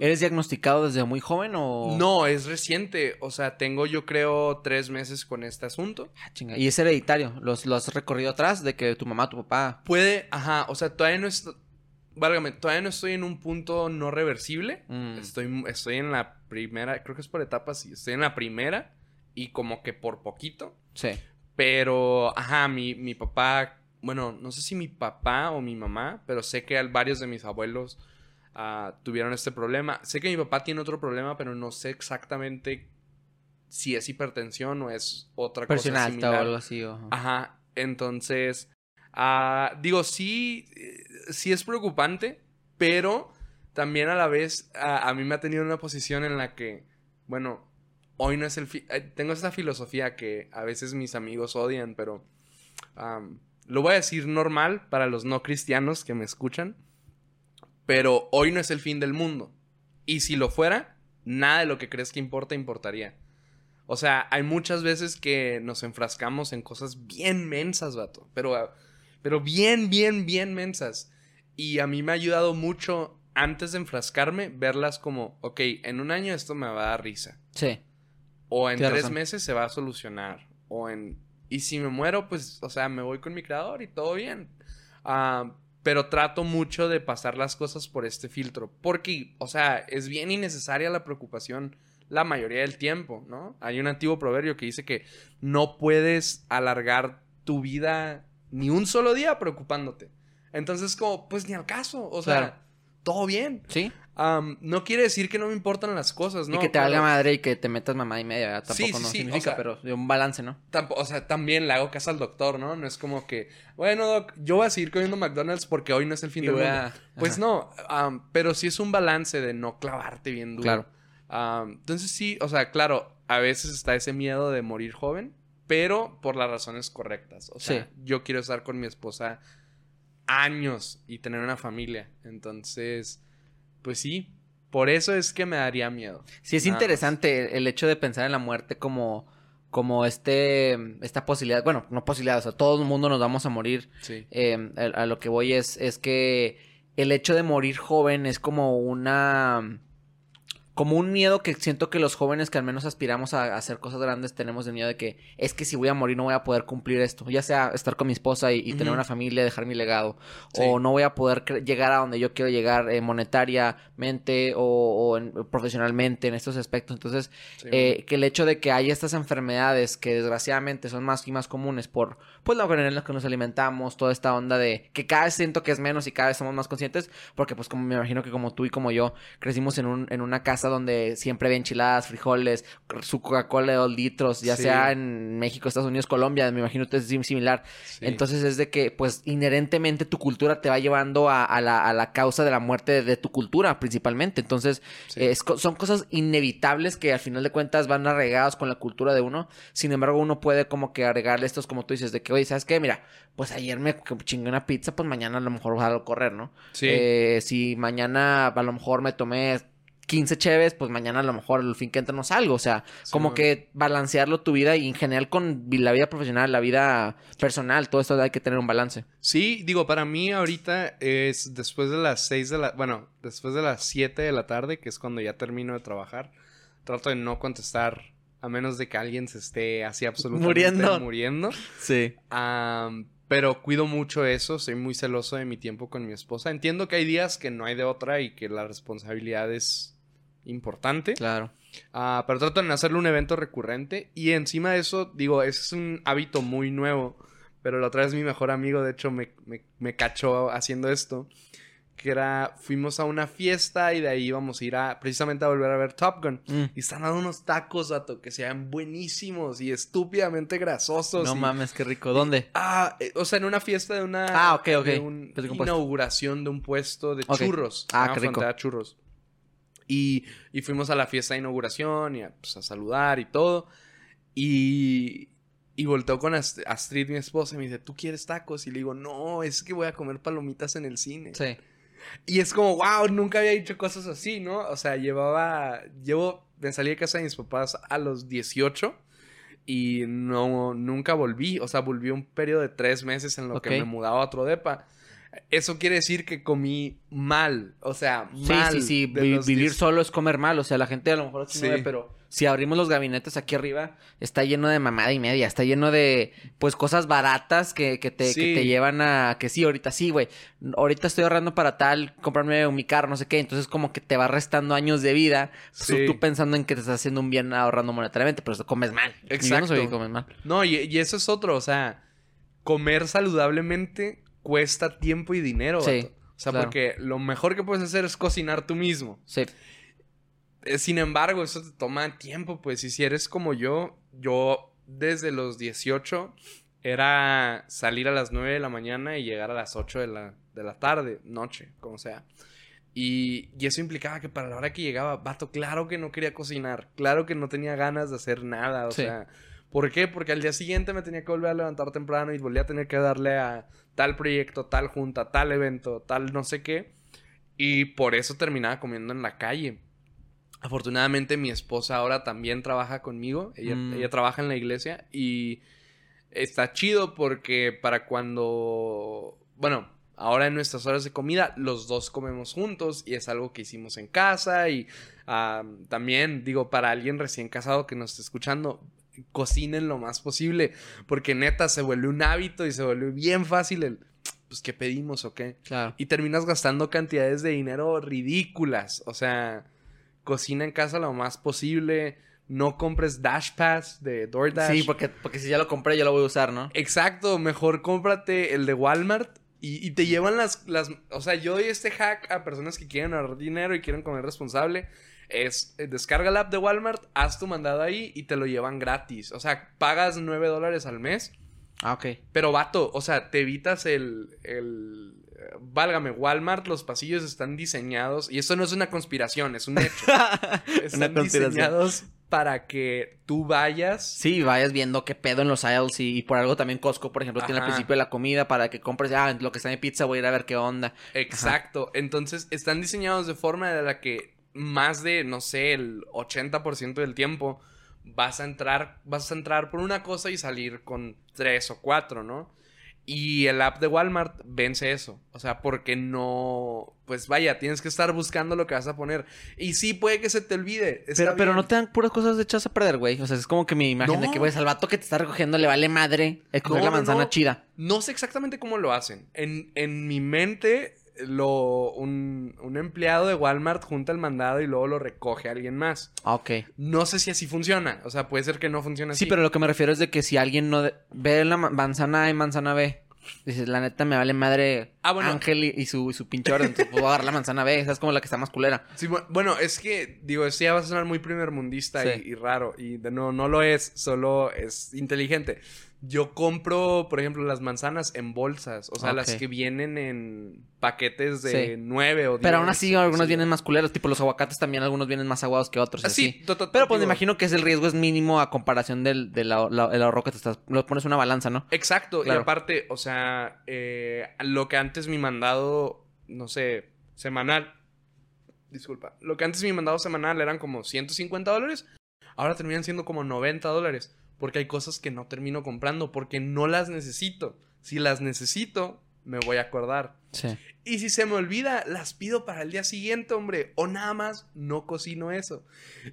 Speaker 1: ¿Eres diagnosticado desde muy joven o...?
Speaker 2: no, es reciente, o sea, tengo yo creo tres meses con este asunto.
Speaker 1: Ah, chinga. Y es hereditario. ¿Los, ¿Lo has recorrido atrás de que tu mamá, tu papá...
Speaker 2: Puede, ajá, o sea, todavía no estoy, válgame, todavía no estoy en un punto no reversible.
Speaker 1: Mm.
Speaker 2: Estoy, estoy en la primera, creo que es por etapas, sí. Estoy en la primera y como que por poquito.
Speaker 1: Sí.
Speaker 2: Pero, ajá, mi, mi papá, bueno, no sé si mi papá o mi mamá, pero sé que varios de mis abuelos ah, tuvieron este problema. Sé que mi papá tiene otro problema, pero no sé exactamente si es hipertensión o es otra cosa similar.
Speaker 1: o algo así. o-
Speaker 2: Ajá, entonces, ah, digo, sí, eh, sí es preocupante, pero también a la vez a mí me ha tenido una posición en la que, bueno, hoy no es el... fi- eh, tengo esta filosofía que a veces mis amigos odian, pero lo voy a decir normal para los no cristianos que me escuchan, pero hoy no es el fin del mundo. Y si lo fuera, nada de lo que crees que importa importaría. O sea, hay muchas veces que nos enfrascamos en cosas bien mensas, vato. Pero, pero bien, bien, bien mensas. Y a mí me ha ayudado mucho, antes de enfrascarme, verlas como, ok, en un año esto me va a dar risa.
Speaker 1: Sí.
Speaker 2: O en
Speaker 1: Tienes
Speaker 2: tres
Speaker 1: razón.
Speaker 2: meses se va a solucionar. O en... Y si me muero, pues, o sea, me voy con mi creador y todo bien. Ah, pero trato mucho de pasar las cosas por este filtro. Porque, o sea, es bien innecesaria la preocupación la mayoría del tiempo, ¿no? Hay un antiguo proverbio que dice que no puedes alargar tu vida ni un solo día preocupándote. Entonces, como, pues ni al caso. O sea,
Speaker 1: Claro.
Speaker 2: Todo bien.
Speaker 1: Sí.
Speaker 2: No quiere decir que no me importan las cosas, ¿no?
Speaker 1: y que te valga madre y que te metas mamá y media. ¿verdad?
Speaker 2: Sí,
Speaker 1: Tampoco
Speaker 2: sí,
Speaker 1: no
Speaker 2: sí,
Speaker 1: significa,
Speaker 2: o sea-
Speaker 1: pero de un balance, ¿no?
Speaker 2: O sea, también le hago caso al doctor, ¿no? No es como que, bueno, doc, yo voy a seguir comiendo McDonald's porque hoy no es el fin
Speaker 1: Y
Speaker 2: del mundo.
Speaker 1: a-
Speaker 2: Pues no, pero sí es un balance de no clavarte bien duro.
Speaker 1: Claro.
Speaker 2: Entonces sí, o sea, claro, a veces está ese miedo de morir joven, pero por las razones correctas. O sea,
Speaker 1: Sí.
Speaker 2: yo quiero estar con mi esposa años y tener una familia. Entonces, pues sí, Por eso es que me daría miedo.
Speaker 1: Sí, es
Speaker 2: Nada más.
Speaker 1: interesante el hecho de pensar en la muerte como, como este, esta posibilidad, bueno, no posibilidad, o sea, todo el mundo nos vamos a morir.
Speaker 2: Sí.
Speaker 1: Eh, a, a lo que voy es, es que el hecho de morir joven es como una... Como un miedo que siento que los jóvenes que al menos aspiramos a, a hacer cosas grandes tenemos de miedo de que es que si voy a morir no voy a poder cumplir esto. Ya sea estar con mi esposa y, y tener una familia, dejar mi legado.
Speaker 2: Sí.
Speaker 1: O no voy a poder llegar a donde yo quiero llegar eh, monetariamente o, o en- profesionalmente en estos aspectos. Entonces,
Speaker 2: Sí,
Speaker 1: eh, que el hecho de que hay estas enfermedades que desgraciadamente son más y más comunes por pues la manera en la que nos alimentamos, toda esta onda de que cada vez siento que es menos y cada vez somos más conscientes, porque pues como me imagino que como tú y como yo crecimos en, un, en una casa donde siempre había enchiladas, frijoles, su Coca-Cola de dos litros, ya
Speaker 2: Sí.
Speaker 1: sea en México, Estados Unidos, Colombia, me imagino que es sim- similar.
Speaker 2: sí.
Speaker 1: Entonces es de que, pues, inherentemente tu cultura te va llevando a, a la, a la causa de la muerte de, de tu cultura, principalmente. Entonces,
Speaker 2: Sí.
Speaker 1: eh, es co- son cosas inevitables que al final de cuentas van arraigadas con la cultura de uno. Sin embargo, uno puede como que agregarle estos, como tú dices, de que, oye, ¿sabes qué? Mira, pues ayer me chingué una pizza, pues mañana a lo mejor vas a correr, ¿no?
Speaker 2: Sí.
Speaker 1: Eh, si mañana a lo mejor me tomé 15 cheves, pues mañana a lo mejor el fin que entra no salgo. O sea,
Speaker 2: Sí,
Speaker 1: como que balancearlo tu vida y en general con la vida profesional, la vida personal, todo esto hay que tener un balance.
Speaker 2: Sí, digo, para mí ahorita es después de las 6 de la... Bueno, después de las 7 de la tarde, que es cuando ya termino de trabajar. Trato de no contestar a menos de que alguien se esté así absolutamente
Speaker 1: Muriendo.
Speaker 2: muriendo.
Speaker 1: Sí.
Speaker 2: Pero cuido mucho eso, soy muy celoso de mi tiempo con mi esposa. Entiendo que hay días que no hay de otra y que la responsabilidad es importante.
Speaker 1: Claro.
Speaker 2: Ah, pero trato de hacerlo un evento recurrente. Y encima de eso, digo, es un hábito muy nuevo. Pero la otra vez mi mejor amigo, de hecho, me, me, me cachó haciendo esto. Que era, fuimos a una fiesta y de ahí íbamos a ir a, precisamente a volver a ver Top Gun.
Speaker 1: Mm.
Speaker 2: Y están dando unos tacos, dato, que sean buenísimos y estúpidamente grasosos.
Speaker 1: No
Speaker 2: y-
Speaker 1: mames, qué rico. ¿Dónde?
Speaker 2: Ah, eh, o sea, en una fiesta de una...
Speaker 1: Ah, ok, ok.
Speaker 2: de un- inauguración de un puesto de churros.
Speaker 1: Ah, qué rico.
Speaker 2: Churros. Y, y fuimos a la fiesta de inauguración y a, pues, a saludar y todo. Y, y volteó con Ast- Astrid, mi esposa, y me dice, ¿tú quieres tacos? Y le digo, no, es que voy a comer palomitas en el cine.
Speaker 1: Sí.
Speaker 2: Y es como, wow, nunca había dicho cosas así, ¿no? O sea, llevaba, llevo, me salí de casa de mis papás a los 18 y no, nunca volví. O sea, volví un periodo de tres meses en lo que me mudaba a otro depa. Eso quiere decir que comí mal, o sea,
Speaker 1: Sí,
Speaker 2: mal.
Speaker 1: sí, sí. vi-
Speaker 2: los
Speaker 1: vivir
Speaker 2: 10
Speaker 1: solo es comer mal. O sea, la gente a lo mejor no
Speaker 2: Sí.
Speaker 1: ve, pero si abrimos los gabinetes aquí arriba, está lleno de mamada y media. Está lleno de, pues, cosas baratas que, que, te, que
Speaker 2: Sí.
Speaker 1: te llevan a que sí, ahorita sí, güey. Ahorita estoy ahorrando para tal, comprarme mi carro, no sé qué. Entonces, como que te va restando años de vida. pues,
Speaker 2: Sí.
Speaker 1: Tú pensando en que te estás haciendo un bien ahorrando monetariamente, pero comes mal. Y Yo no
Speaker 2: Exacto.
Speaker 1: soy mal.
Speaker 2: No, y, y eso es otro, o sea, comer saludablemente cuesta tiempo y dinero.
Speaker 1: Sí,
Speaker 2: vato. O sea,
Speaker 1: claro.
Speaker 2: porque lo mejor que puedes hacer es cocinar tú mismo.
Speaker 1: Sí.
Speaker 2: Eh, Sin embargo, eso te toma tiempo, pues. Y si eres como yo, yo desde los 18 era salir a las 9 de la mañana y llegar a las 8 de la, de la tarde, noche, como sea. Y, y eso implicaba que para la hora que llegaba, vato, claro que no quería cocinar, claro que no tenía ganas de hacer nada, o
Speaker 1: Sí.
Speaker 2: sea, ¿por qué? Porque al día siguiente me tenía que volver a levantar temprano y volvía a tener que darle a tal proyecto, tal junta, tal evento, tal no sé qué, y por eso terminaba comiendo en la calle. Afortunadamente mi esposa ahora también trabaja conmigo, ella,
Speaker 1: Mm.
Speaker 2: ella trabaja en la iglesia y está chido porque para cuando, bueno, ahora en nuestras horas de comida los dos comemos juntos y es algo que hicimos en casa y ah, también digo para alguien recién casado que nos esté escuchando, cocinen lo más posible porque neta se vuelve un hábito y se vuelve bien fácil el, pues, ¿qué pedimos o qué?
Speaker 1: Claro.
Speaker 2: Y terminas gastando cantidades de dinero ridículas. O sea, cocina en casa lo más posible. No compres Dash Pass de DoorDash.
Speaker 1: Sí, porque, porque si ya lo compré, yo lo voy a usar, ¿no?
Speaker 2: Exacto, mejor cómprate el de Walmart y, y te llevan las, las... O sea, yo doy este hack a personas que quieren ahorrar dinero y quieren comer responsable. Es, eh, descarga el app de Walmart, haz tu mandado ahí y te lo llevan gratis. O sea, pagas 9 dólares al mes.
Speaker 1: Ah, ok.
Speaker 2: Pero vato, o sea, te evitas el, el... eh, Válgame, Walmart, los pasillos están diseñados, y esto no es una conspiración, es un hecho. Están diseñados para que tú vayas.
Speaker 1: Sí, vayas viendo qué pedo en los aisles y, y por algo también Costco, por ejemplo, tiene al principio de la comida para que compres, ah, lo que está en pizza voy a ir a ver qué onda.
Speaker 2: Exacto. Entonces, están diseñados de forma de la que más de, no sé, el 80% del tiempo vas a entrar, vas a entrar por una cosa y salir con tres o cuatro, ¿no? Y el app de Walmart vence eso. O sea, porque no. Pues vaya, tienes que estar buscando lo que vas a poner. Y sí, puede que se te olvide.
Speaker 1: Pero, pero no te dan puras cosas hechas a perder, güey. O sea, es como que mi imagen de que, güey, al vato que te está recogiendo le vale madre escoger
Speaker 2: No,
Speaker 1: la manzana
Speaker 2: no.
Speaker 1: chida.
Speaker 2: No sé exactamente cómo lo hacen. En, en mi mente, lo, un, un empleado de Walmart junta el mandado y luego lo recoge alguien más.
Speaker 1: Ah, ok.
Speaker 2: No sé si así funciona. O sea, puede ser que no funcione así.
Speaker 1: Sí, pero lo que me refiero es de que si alguien no de- ve la ma- manzana A y manzana B, dices, la neta me vale madre
Speaker 2: Ah, bueno.
Speaker 1: Ángel y, y su, y su pinche orden, entonces puedo agarrar la manzana B, esa es como la que está más culera.
Speaker 2: Sí, bu- bueno, es que, digo, esto ya va a sonar muy primermundista
Speaker 1: Sí.
Speaker 2: y, y raro. Y de no, no lo es, solo es inteligente. Yo compro, por ejemplo, las manzanas en bolsas. O sea, las que vienen en paquetes de
Speaker 1: Sí.
Speaker 2: nueve o diez.
Speaker 1: Pero aún así, algunos
Speaker 2: sí.
Speaker 1: vienen más culeros, tipo los aguacates también, algunos vienen más aguados que otros.
Speaker 2: Ah, sí,
Speaker 1: así. Pero pues me imagino que es el riesgo es mínimo a comparación del, del ahor- la- el ahorro que te estás... Lo pones una balanza, ¿no?
Speaker 2: Exacto,
Speaker 1: Claro.
Speaker 2: y aparte, o sea, eh, lo que antes mi mandado, no sé, semanal, disculpa, lo que antes mi mandado semanal eran como 150 dólares, ahora terminan siendo como 90 dólares, porque hay cosas que no termino comprando, porque no las necesito. Si las necesito, me voy a acordar.
Speaker 1: Sí.
Speaker 2: Y si se me olvida, las pido para el día siguiente, hombre. O nada más, no cocino eso.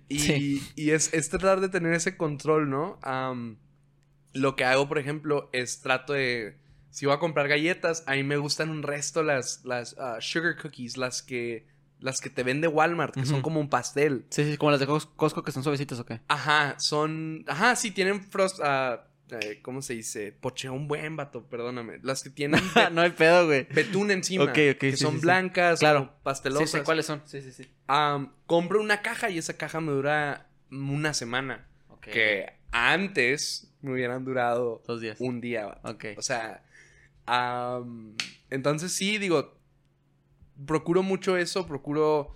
Speaker 2: Y,
Speaker 1: Sí.
Speaker 2: y es, es tratar de tener ese control, ¿no? Lo que hago, por ejemplo, es trato de... Si voy a comprar galletas, a mí me gustan un resto las, las ah, sugar cookies, las que, las que te vende Walmart, que son como un pastel.
Speaker 1: Sí, sí, como las de Cos- Costco que son suavecitas o qué.
Speaker 2: Ajá, son... Ajá, sí, tienen frost... eh, ¿Cómo se dice? Pocheón buen, vato, perdóname. Las que tienen
Speaker 1: no hay pedo, güey.
Speaker 2: betún encima.
Speaker 1: Ok, ok,
Speaker 2: que
Speaker 1: sí,
Speaker 2: son
Speaker 1: sí, sí.
Speaker 2: blancas,
Speaker 1: Claro.
Speaker 2: pastelosas.
Speaker 1: Sí, sí, ¿cuáles son? Sí, sí, sí.
Speaker 2: Compro una caja y esa caja me dura una semana.
Speaker 1: Ok.
Speaker 2: Que antes me hubieran durado
Speaker 1: Dos días.
Speaker 2: un día. vato.
Speaker 1: Ok.
Speaker 2: O sea, entonces sí, digo, procuro mucho eso, procuro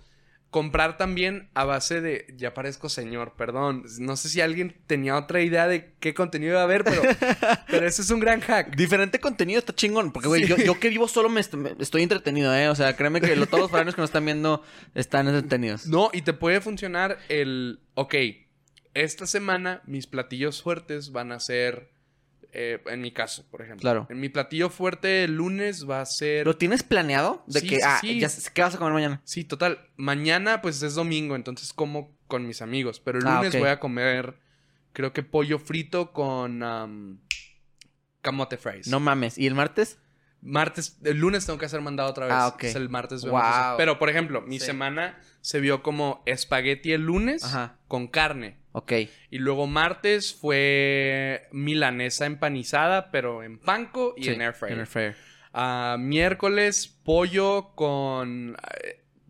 Speaker 2: comprar también a base de, ya parezco señor, perdón, no sé si alguien tenía otra idea de qué contenido iba a haber, pero, pero ese es un gran hack.
Speaker 1: Diferente contenido está chingón. Porque, güey,
Speaker 2: Sí.
Speaker 1: yo, yo que vivo solo me, est- me- estoy entretenido, ¿eh? O sea, créeme que lo- todos los foráneos que nos están viendo están entretenidos.
Speaker 2: No, y te puede funcionar el, ok, esta semana mis platillos fuertes van a ser, eh, en mi caso, por ejemplo.
Speaker 1: Claro.
Speaker 2: En mi platillo fuerte el lunes va a ser...
Speaker 1: ¿Lo tienes planeado? De
Speaker 2: Sí,
Speaker 1: que,
Speaker 2: sí,
Speaker 1: ah,
Speaker 2: sí.
Speaker 1: ya ¿qué vas a comer mañana?
Speaker 2: Sí, total. Mañana pues es domingo, entonces como con mis amigos. Pero el
Speaker 1: Ah,
Speaker 2: lunes voy a comer, creo que pollo frito con am, camote fries.
Speaker 1: No mames. ¿Y el martes?
Speaker 2: Martes, el lunes tengo que hacer mandado otra vez.
Speaker 1: Ah, ok.
Speaker 2: Es el martes. vemos
Speaker 1: Wow.
Speaker 2: eso. Pero, por ejemplo, mi
Speaker 1: Sí.
Speaker 2: semana se vio como espagueti el lunes
Speaker 1: Ajá.
Speaker 2: con carne.
Speaker 1: Ok.
Speaker 2: Y luego martes fue milanesa empanizada, pero en panko y
Speaker 1: Sí,
Speaker 2: en air fryer.
Speaker 1: En air fryer.
Speaker 2: Ah, miércoles pollo con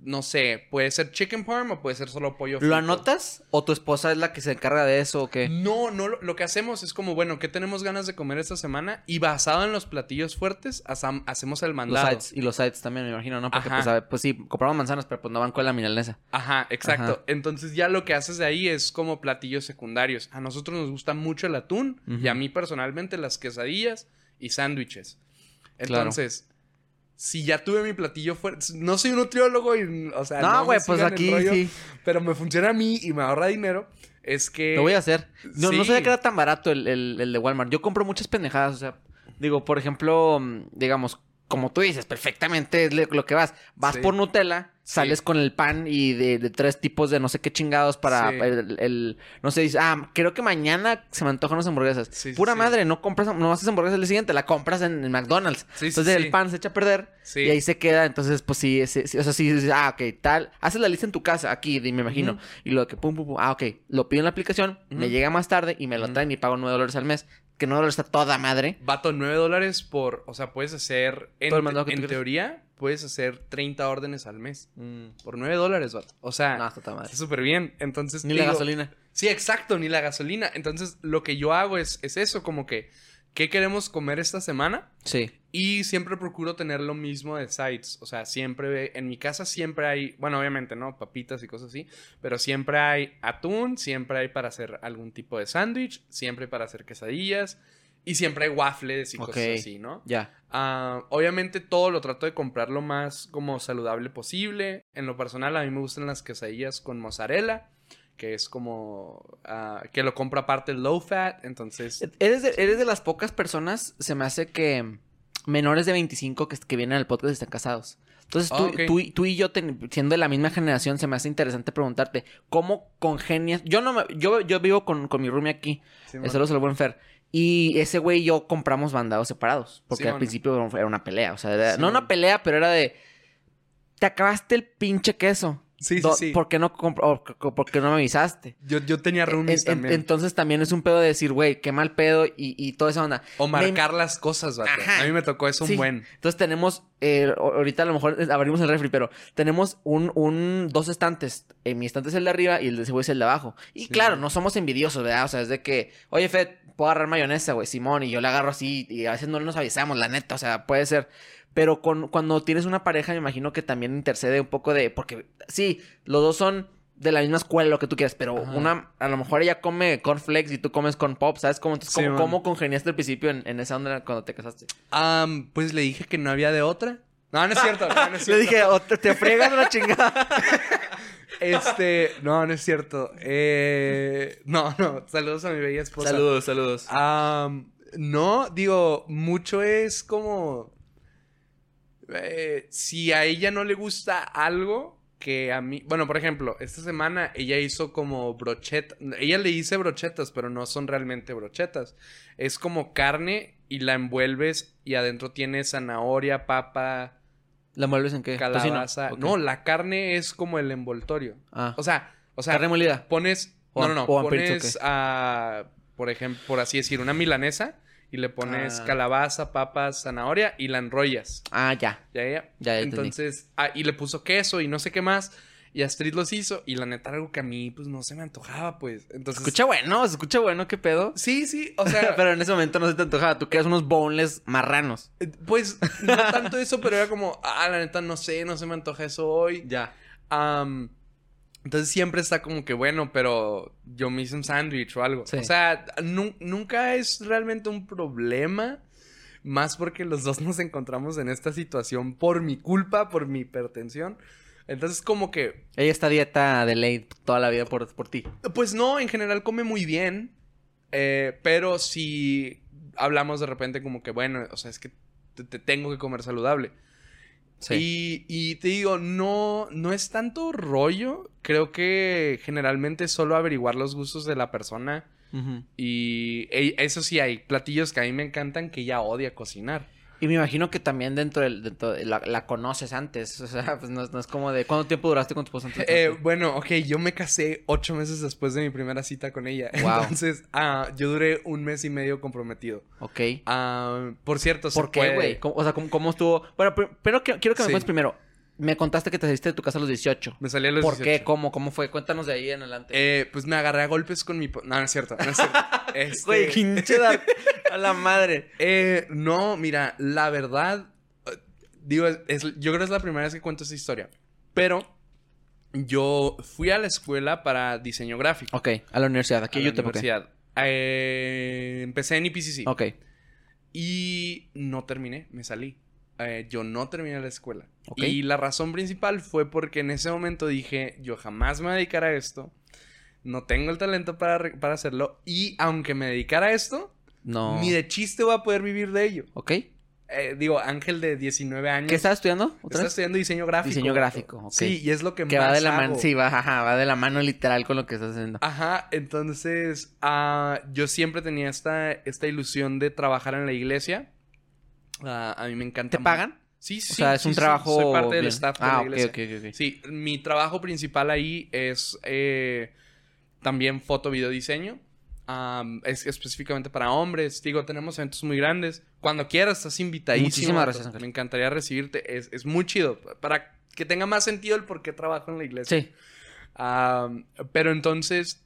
Speaker 2: no sé, puede ser chicken parm o puede ser solo pollo
Speaker 1: ¿Lo
Speaker 2: frito.
Speaker 1: anotas? ¿O tu esposa es la que se encarga de eso o qué?
Speaker 2: No, no, lo, lo que hacemos es como, bueno, ¿qué tenemos ganas de comer esta semana? Y basado en los platillos fuertes, asam- hacemos el
Speaker 1: Los
Speaker 2: mandado.
Speaker 1: sides. Y los sides también, me imagino, ¿no? Porque, pues, a ver, pues sí, compramos manzanas, pero pues no van con la milanesa.
Speaker 2: Ajá, exacto.
Speaker 1: Ajá.
Speaker 2: Entonces ya lo que haces de ahí es como platillos secundarios. A nosotros nos gusta mucho el atún y a mí personalmente las quesadillas y sándwiches.
Speaker 1: Claro.
Speaker 2: Si ya tuve mi platillo fuerte, no soy un nutriólogo y, o sea,
Speaker 1: No, güey, pues
Speaker 2: sigan el
Speaker 1: aquí
Speaker 2: rollo,
Speaker 1: sí.
Speaker 2: pero me funciona a mí y me ahorra dinero, es que...
Speaker 1: Lo voy a hacer. No, no sabía que era tan barato el, el- el de Walmart. Yo compro muchas pendejadas. O sea, digo, por ejemplo, mm, digamos, como tú dices, perfectamente es lo que vas. Vas
Speaker 2: Sí.
Speaker 1: por Nutella, sales
Speaker 2: Sí.
Speaker 1: con el pan y de, de tres tipos de no sé qué chingados para
Speaker 2: Sí.
Speaker 1: el, el- No sé, dices, ah, creo que mañana se me antojan unas hamburguesas. Pura madre, no compras, no haces hamburguesas el siguiente, la compras en, en McDonald's. Entonces el pan se echa a perder y ahí se queda. Entonces, pues sí, sí, sí, o sea, sí, sí, ah, ok, tal. Haces la lista en tu casa, aquí, me imagino. Y lo que pum, pum, pum, ah, ok, lo pido en la aplicación, me llega más tarde y me lo traen y pago 9 dólares al mes. Que 9 dólares está toda madre.
Speaker 2: Vato, 9 dólares por... O sea, puedes hacer... En,
Speaker 1: Todo el mandado que
Speaker 2: en teoría, puedes hacer 30 órdenes al mes. Por 9 dólares, vato. O sea,
Speaker 1: No, está toda madre.
Speaker 2: está súper bien. Entonces,
Speaker 1: Ni la
Speaker 2: digo-
Speaker 1: gasolina.
Speaker 2: Sí, exacto, ni la gasolina. Entonces, lo que yo hago es, es eso, como que, ¿qué queremos comer esta semana?
Speaker 1: Sí.
Speaker 2: Y siempre procuro tener lo mismo de sides. O sea, siempre, en mi casa siempre hay, bueno, obviamente, ¿no? Papitas y cosas así. Pero siempre hay atún, siempre hay para hacer algún tipo de sándwich, siempre para hacer quesadillas. Y siempre hay waffles y cosas así, ¿no?
Speaker 1: Ya.
Speaker 2: Ah, obviamente todo lo trato de comprar lo más como saludable posible. En lo personal a mí me gustan las quesadillas con mozzarella, que es como ah, que lo compro aparte low fat, entonces
Speaker 1: Eres de, eres de las pocas personas, se me hace que menores de 25 que, que vienen al podcast están casados. Entonces, tú,
Speaker 2: Ah,
Speaker 1: tú, y- tú y yo, ten- siendo de la misma generación, se me hace interesante preguntarte, ¿cómo congenias? Yo no me, yo, yo vivo con, con mi roomie aquí, eso lo el buen Fer. Y ese güey y yo compramos bandados separados. Porque al principio era una pelea. O sea, era- no una pelea, pero era de. Te acabaste el pinche queso.
Speaker 2: Sí, sí, sí.
Speaker 1: ¿Por qué no, por qué no me avisaste?
Speaker 2: Yo, yo tenía roomies
Speaker 1: En- en-
Speaker 2: también.
Speaker 1: entonces también es un pedo de decir, güey, qué mal pedo y, y toda esa onda.
Speaker 2: o
Speaker 1: Me-
Speaker 2: marcar las cosas, vato.
Speaker 1: Ajá.
Speaker 2: A mí me tocó eso
Speaker 1: Sí.
Speaker 2: un buen.
Speaker 1: Entonces tenemos, eh, ahorita a lo mejor abrimos el refri, pero tenemos un, un, dos estantes. Eh, mi estante es el de arriba y el de ese güey es el de abajo. Y
Speaker 2: Sí.
Speaker 1: claro, no somos envidiosos, ¿verdad? O sea, es de que, oye, Fed, puedo agarrar mayonesa, güey, Simón, y yo le agarro así, y a veces no nos avisamos, la neta, o sea, puede ser. Pero con, cuando tienes una pareja, me imagino que también intercede un poco de, porque sí, los dos son de la misma escuela, lo que tú quieras, pero
Speaker 2: Ajá.
Speaker 1: una, a lo mejor ella come cornflakes y tú comes corn pop, ¿sabes? cómo entonces,
Speaker 2: Sí,
Speaker 1: ¿cómo, cómo congeniaste al principio en, en esa onda cuando te casaste?
Speaker 2: Am, pues le dije que no había de otra. No, no es cierto. no, no es
Speaker 1: Le dije, o te, te fregas la chingada.
Speaker 2: Este, no, no es cierto. Eh, no, no. Saludos a mi bella esposa.
Speaker 1: saludos.
Speaker 2: Am, no, digo, mucho es como. Eh, si a ella no le gusta algo que a mí. Bueno, por ejemplo, esta semana ella hizo como brocheta. Ella le hice brochetas, pero no son realmente brochetas. Es como carne y la envuelves y adentro tiene zanahoria, papa,
Speaker 1: ¿La mueves en qué?
Speaker 2: calabaza.
Speaker 1: Tocino.
Speaker 2: No, la carne es como el envoltorio.
Speaker 1: Ah.
Speaker 2: O sea, o sea,
Speaker 1: carne molida.
Speaker 2: pones.
Speaker 1: O
Speaker 2: No, no, no. Pones a. Por ejemplo, por así decir, una milanesa y le pones
Speaker 1: Ah.
Speaker 2: calabaza, papas, zanahoria y la enrollas.
Speaker 1: Ah, ya.
Speaker 2: Ya, ya.
Speaker 1: Ya, ya.
Speaker 2: Entonces, ah, y le puso queso y no sé qué más. Y Astrid los hizo. Y la neta, algo que a mí, pues no se me antojaba, pues. Entonces.
Speaker 1: Escucha bueno, se escucha bueno, qué pedo.
Speaker 2: Sí, sí. O sea,
Speaker 1: pero en ese momento no se te antojaba. Tú querías unos boneless marranos.
Speaker 2: eh, pues no tanto eso, pero era como, ah, la neta, no sé, no se me antoja eso hoy.
Speaker 1: Ya.
Speaker 2: Entonces siempre está como que bueno, pero yo me hice un sándwich o algo.
Speaker 1: Sí.
Speaker 2: O sea, nu- nunca es realmente un problema. Más porque los dos nos encontramos en esta situación por mi culpa, por mi hipertensión. Entonces, como que,
Speaker 1: Ella está dieta de ley toda la vida por, por ti.
Speaker 2: pues no, en general come muy bien. eh, pero si hablamos de repente como que, bueno, o sea, es que te, te tengo que comer saludable. Y, y te digo, no, no es tanto rollo. Creo que generalmente es solo averiguar los gustos de la persona. Y eso sí, hay platillos que a mí me encantan que ella odia cocinar.
Speaker 1: Y me imagino que también dentro del... Dentro de la, la conoces antes. O sea, pues no, es- no es como de... ¿Cuánto tiempo duraste con tu esposa antes?
Speaker 2: Eh, bueno, ok, yo me casé ocho meses después de mi primera cita con ella.
Speaker 1: Wow.
Speaker 2: Entonces, ah, yo duré un mes y medio comprometido.
Speaker 1: ok.
Speaker 2: Ah, por cierto, se
Speaker 1: ¿Por qué, güey? ¿Cómo- O sea, ¿cómo, cómo estuvo? Bueno, pero quiero, quiero que me
Speaker 2: Sí.
Speaker 1: cuentes primero. Me contaste que te saliste de tu casa a los 18.
Speaker 2: Me salí a los
Speaker 1: ¿Por qué?
Speaker 2: 18.
Speaker 1: ¿Cómo? ¿Cómo fue? Cuéntanos de ahí en adelante.
Speaker 2: Eh, pues me agarré a golpes con mi... po- No, no es cierto, no es cierto. Este-
Speaker 1: Güey, pinche da- a la madre.
Speaker 2: Eh, no, mira, la verdad, eh, digo, es, es- yo creo que es la primera vez que cuento esta historia, pero yo fui a la escuela para diseño gráfico.
Speaker 1: Ok, a la universidad. Aquí
Speaker 2: a
Speaker 1: en
Speaker 2: la
Speaker 1: ok.
Speaker 2: universidad. Eh, empecé en IPCC
Speaker 1: Ok.
Speaker 2: y no terminé, me salí. Eh, yo no terminé la escuela. Y la razón principal fue porque en ese momento dije, yo jamás me voy a dedicar a esto. No tengo el talento para, para hacerlo. Y aunque me dedicara a esto,
Speaker 1: No.
Speaker 2: ni de chiste voy a poder vivir de ello.
Speaker 1: Ok.
Speaker 2: Eh, digo, Ángel de 19 años.
Speaker 1: ¿Qué estás estudiando? ¿Otra
Speaker 2: Está estudiando diseño gráfico.
Speaker 1: Diseño gráfico, ok.
Speaker 2: Sí, y es lo que,
Speaker 1: Que
Speaker 2: más
Speaker 1: va de la mano. Sí, va, ajá, va de la mano literal con lo que estás haciendo.
Speaker 2: Ajá, entonces ah, yo siempre tenía esta, esta ilusión de trabajar en la iglesia. Ah, a mí me encanta.
Speaker 1: ¿Te pagan?
Speaker 2: Sí, sí.
Speaker 1: o sea, es
Speaker 2: sí,
Speaker 1: un
Speaker 2: sí,
Speaker 1: trabajo.
Speaker 2: Soy parte del staff de
Speaker 1: ah,
Speaker 2: la
Speaker 1: ok,
Speaker 2: iglesia.
Speaker 1: ok, ok, ok.
Speaker 2: Sí, mi trabajo principal ahí es eh, también foto, video, diseño. Es específicamente para hombres. Digo, tenemos eventos muy grandes. Cuando quieras, estás invitadísimo.
Speaker 1: Muchísimas gracias, Ángel.
Speaker 2: Me encantaría recibirte. Es, es muy chido. Para que tenga más sentido el por qué trabajo en la iglesia.
Speaker 1: Sí.
Speaker 2: Pero entonces,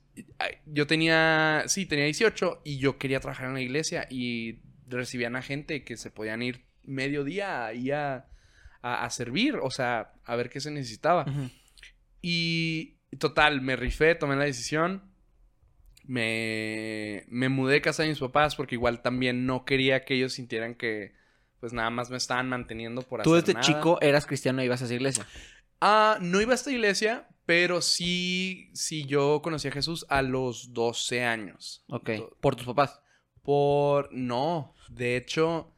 Speaker 2: yo tenía, sí, tenía 18 y yo quería trabajar en la iglesia y recibían a gente que se podían ir mediodía ahí a, a, a servir, o sea, a ver qué se necesitaba. Y total, me rifé, tomé la decisión. me, me mudé de casa de mis papás porque igual también no quería que ellos sintieran que pues nada más me estaban manteniendo por
Speaker 1: Tú
Speaker 2: hacer
Speaker 1: desde
Speaker 2: nada.
Speaker 1: chico eras cristiano y ibas a esa iglesia.
Speaker 2: Ah, no iba a esta iglesia, pero sí, sí yo conocí a Jesús a los 12 años.
Speaker 1: Ok. Por tus papás.
Speaker 2: Por. No. De hecho.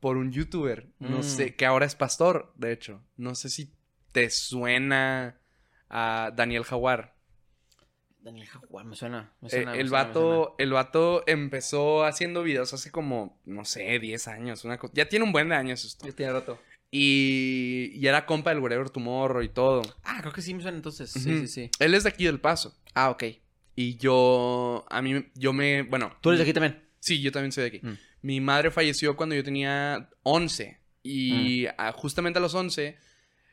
Speaker 2: por un youtuber. No
Speaker 1: Mm.
Speaker 2: sé. Que ahora es pastor, de hecho. No sé si te suena a Daniel Jaguar.
Speaker 1: Daniel Jaguar, me suena. Me
Speaker 2: Eh,
Speaker 1: me
Speaker 2: el,
Speaker 1: suena, me
Speaker 2: vato, el vato empezó haciendo videos hace como, no sé, 10 años. Una ya tiene un buen de años esto.
Speaker 1: Ya tiene rato.
Speaker 2: Y, y era compa del Wherever Tomorrow y todo.
Speaker 1: Ah, creo que sí me suena entonces. Sí, sí, sí.
Speaker 2: Él es de aquí del Paso.
Speaker 1: Ah, ok.
Speaker 2: Y yo, a mí, yo me, bueno.
Speaker 1: ¿Tú eres de aquí también?
Speaker 2: Sí, yo también soy de aquí.
Speaker 1: Mm.
Speaker 2: Mi madre falleció cuando yo tenía 11. Y
Speaker 1: Mm.
Speaker 2: justamente a los 11,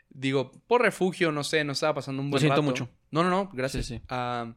Speaker 2: digo, por refugio, no sé, no estaba pasando un
Speaker 1: Lo
Speaker 2: buen
Speaker 1: siento
Speaker 2: rato.
Speaker 1: mucho.
Speaker 2: No, no, no, gracias.
Speaker 1: Sí, sí.
Speaker 2: Ah,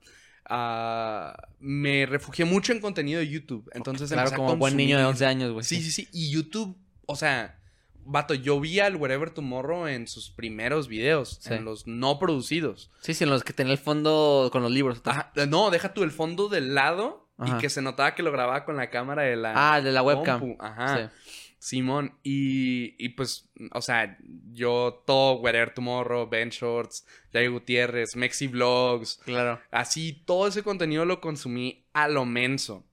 Speaker 2: ah, me refugié mucho en contenido de YouTube. Entonces
Speaker 1: Claro, como buen niño de
Speaker 2: consumir.
Speaker 1: 11 años, güey.
Speaker 2: Sí, sí, sí. Y YouTube, o sea, vato, yo vi al Wherever Tomorrow en sus primeros videos,
Speaker 1: Sí.
Speaker 2: en los no producidos.
Speaker 1: Sí, sí, en los que tenía el fondo con los libros.
Speaker 2: Ajá, no, deja tú el fondo del lado
Speaker 1: Ajá.
Speaker 2: y que se notaba que lo grababa con la cámara de la
Speaker 1: Ah, de la webcam.
Speaker 2: compu. Ajá.
Speaker 1: Sí.
Speaker 2: Simón, y, y pues, o sea, yo todo Wherever Tomorrow, Ben Shorts, Jay Gutiérrez, Mexi Vlogs,
Speaker 1: Claro.
Speaker 2: así, todo ese contenido lo consumí a lo menso.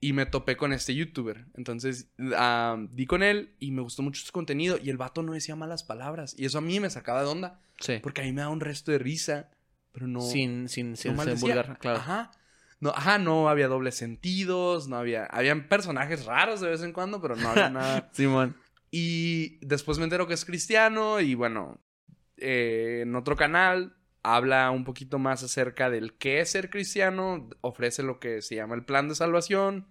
Speaker 2: Y me topé con este youtuber. Entonces, ah, di con él y me gustó mucho su contenido. Y el vato no decía malas palabras. Y eso a mí me sacaba de onda.
Speaker 1: Sí.
Speaker 2: Porque a mí me da un resto de risa. Pero no.
Speaker 1: Sin, sin, sin
Speaker 2: no
Speaker 1: ser vulgar, claro.
Speaker 2: Ajá. No, ajá, no había dobles sentidos, no había... Habían personajes raros de vez en cuando, pero no había nada.
Speaker 1: Simón.
Speaker 2: Y después me entero que es cristiano y bueno, eh, en otro canal habla un poquito más acerca del qué es ser cristiano, ofrece lo que se llama el plan de salvación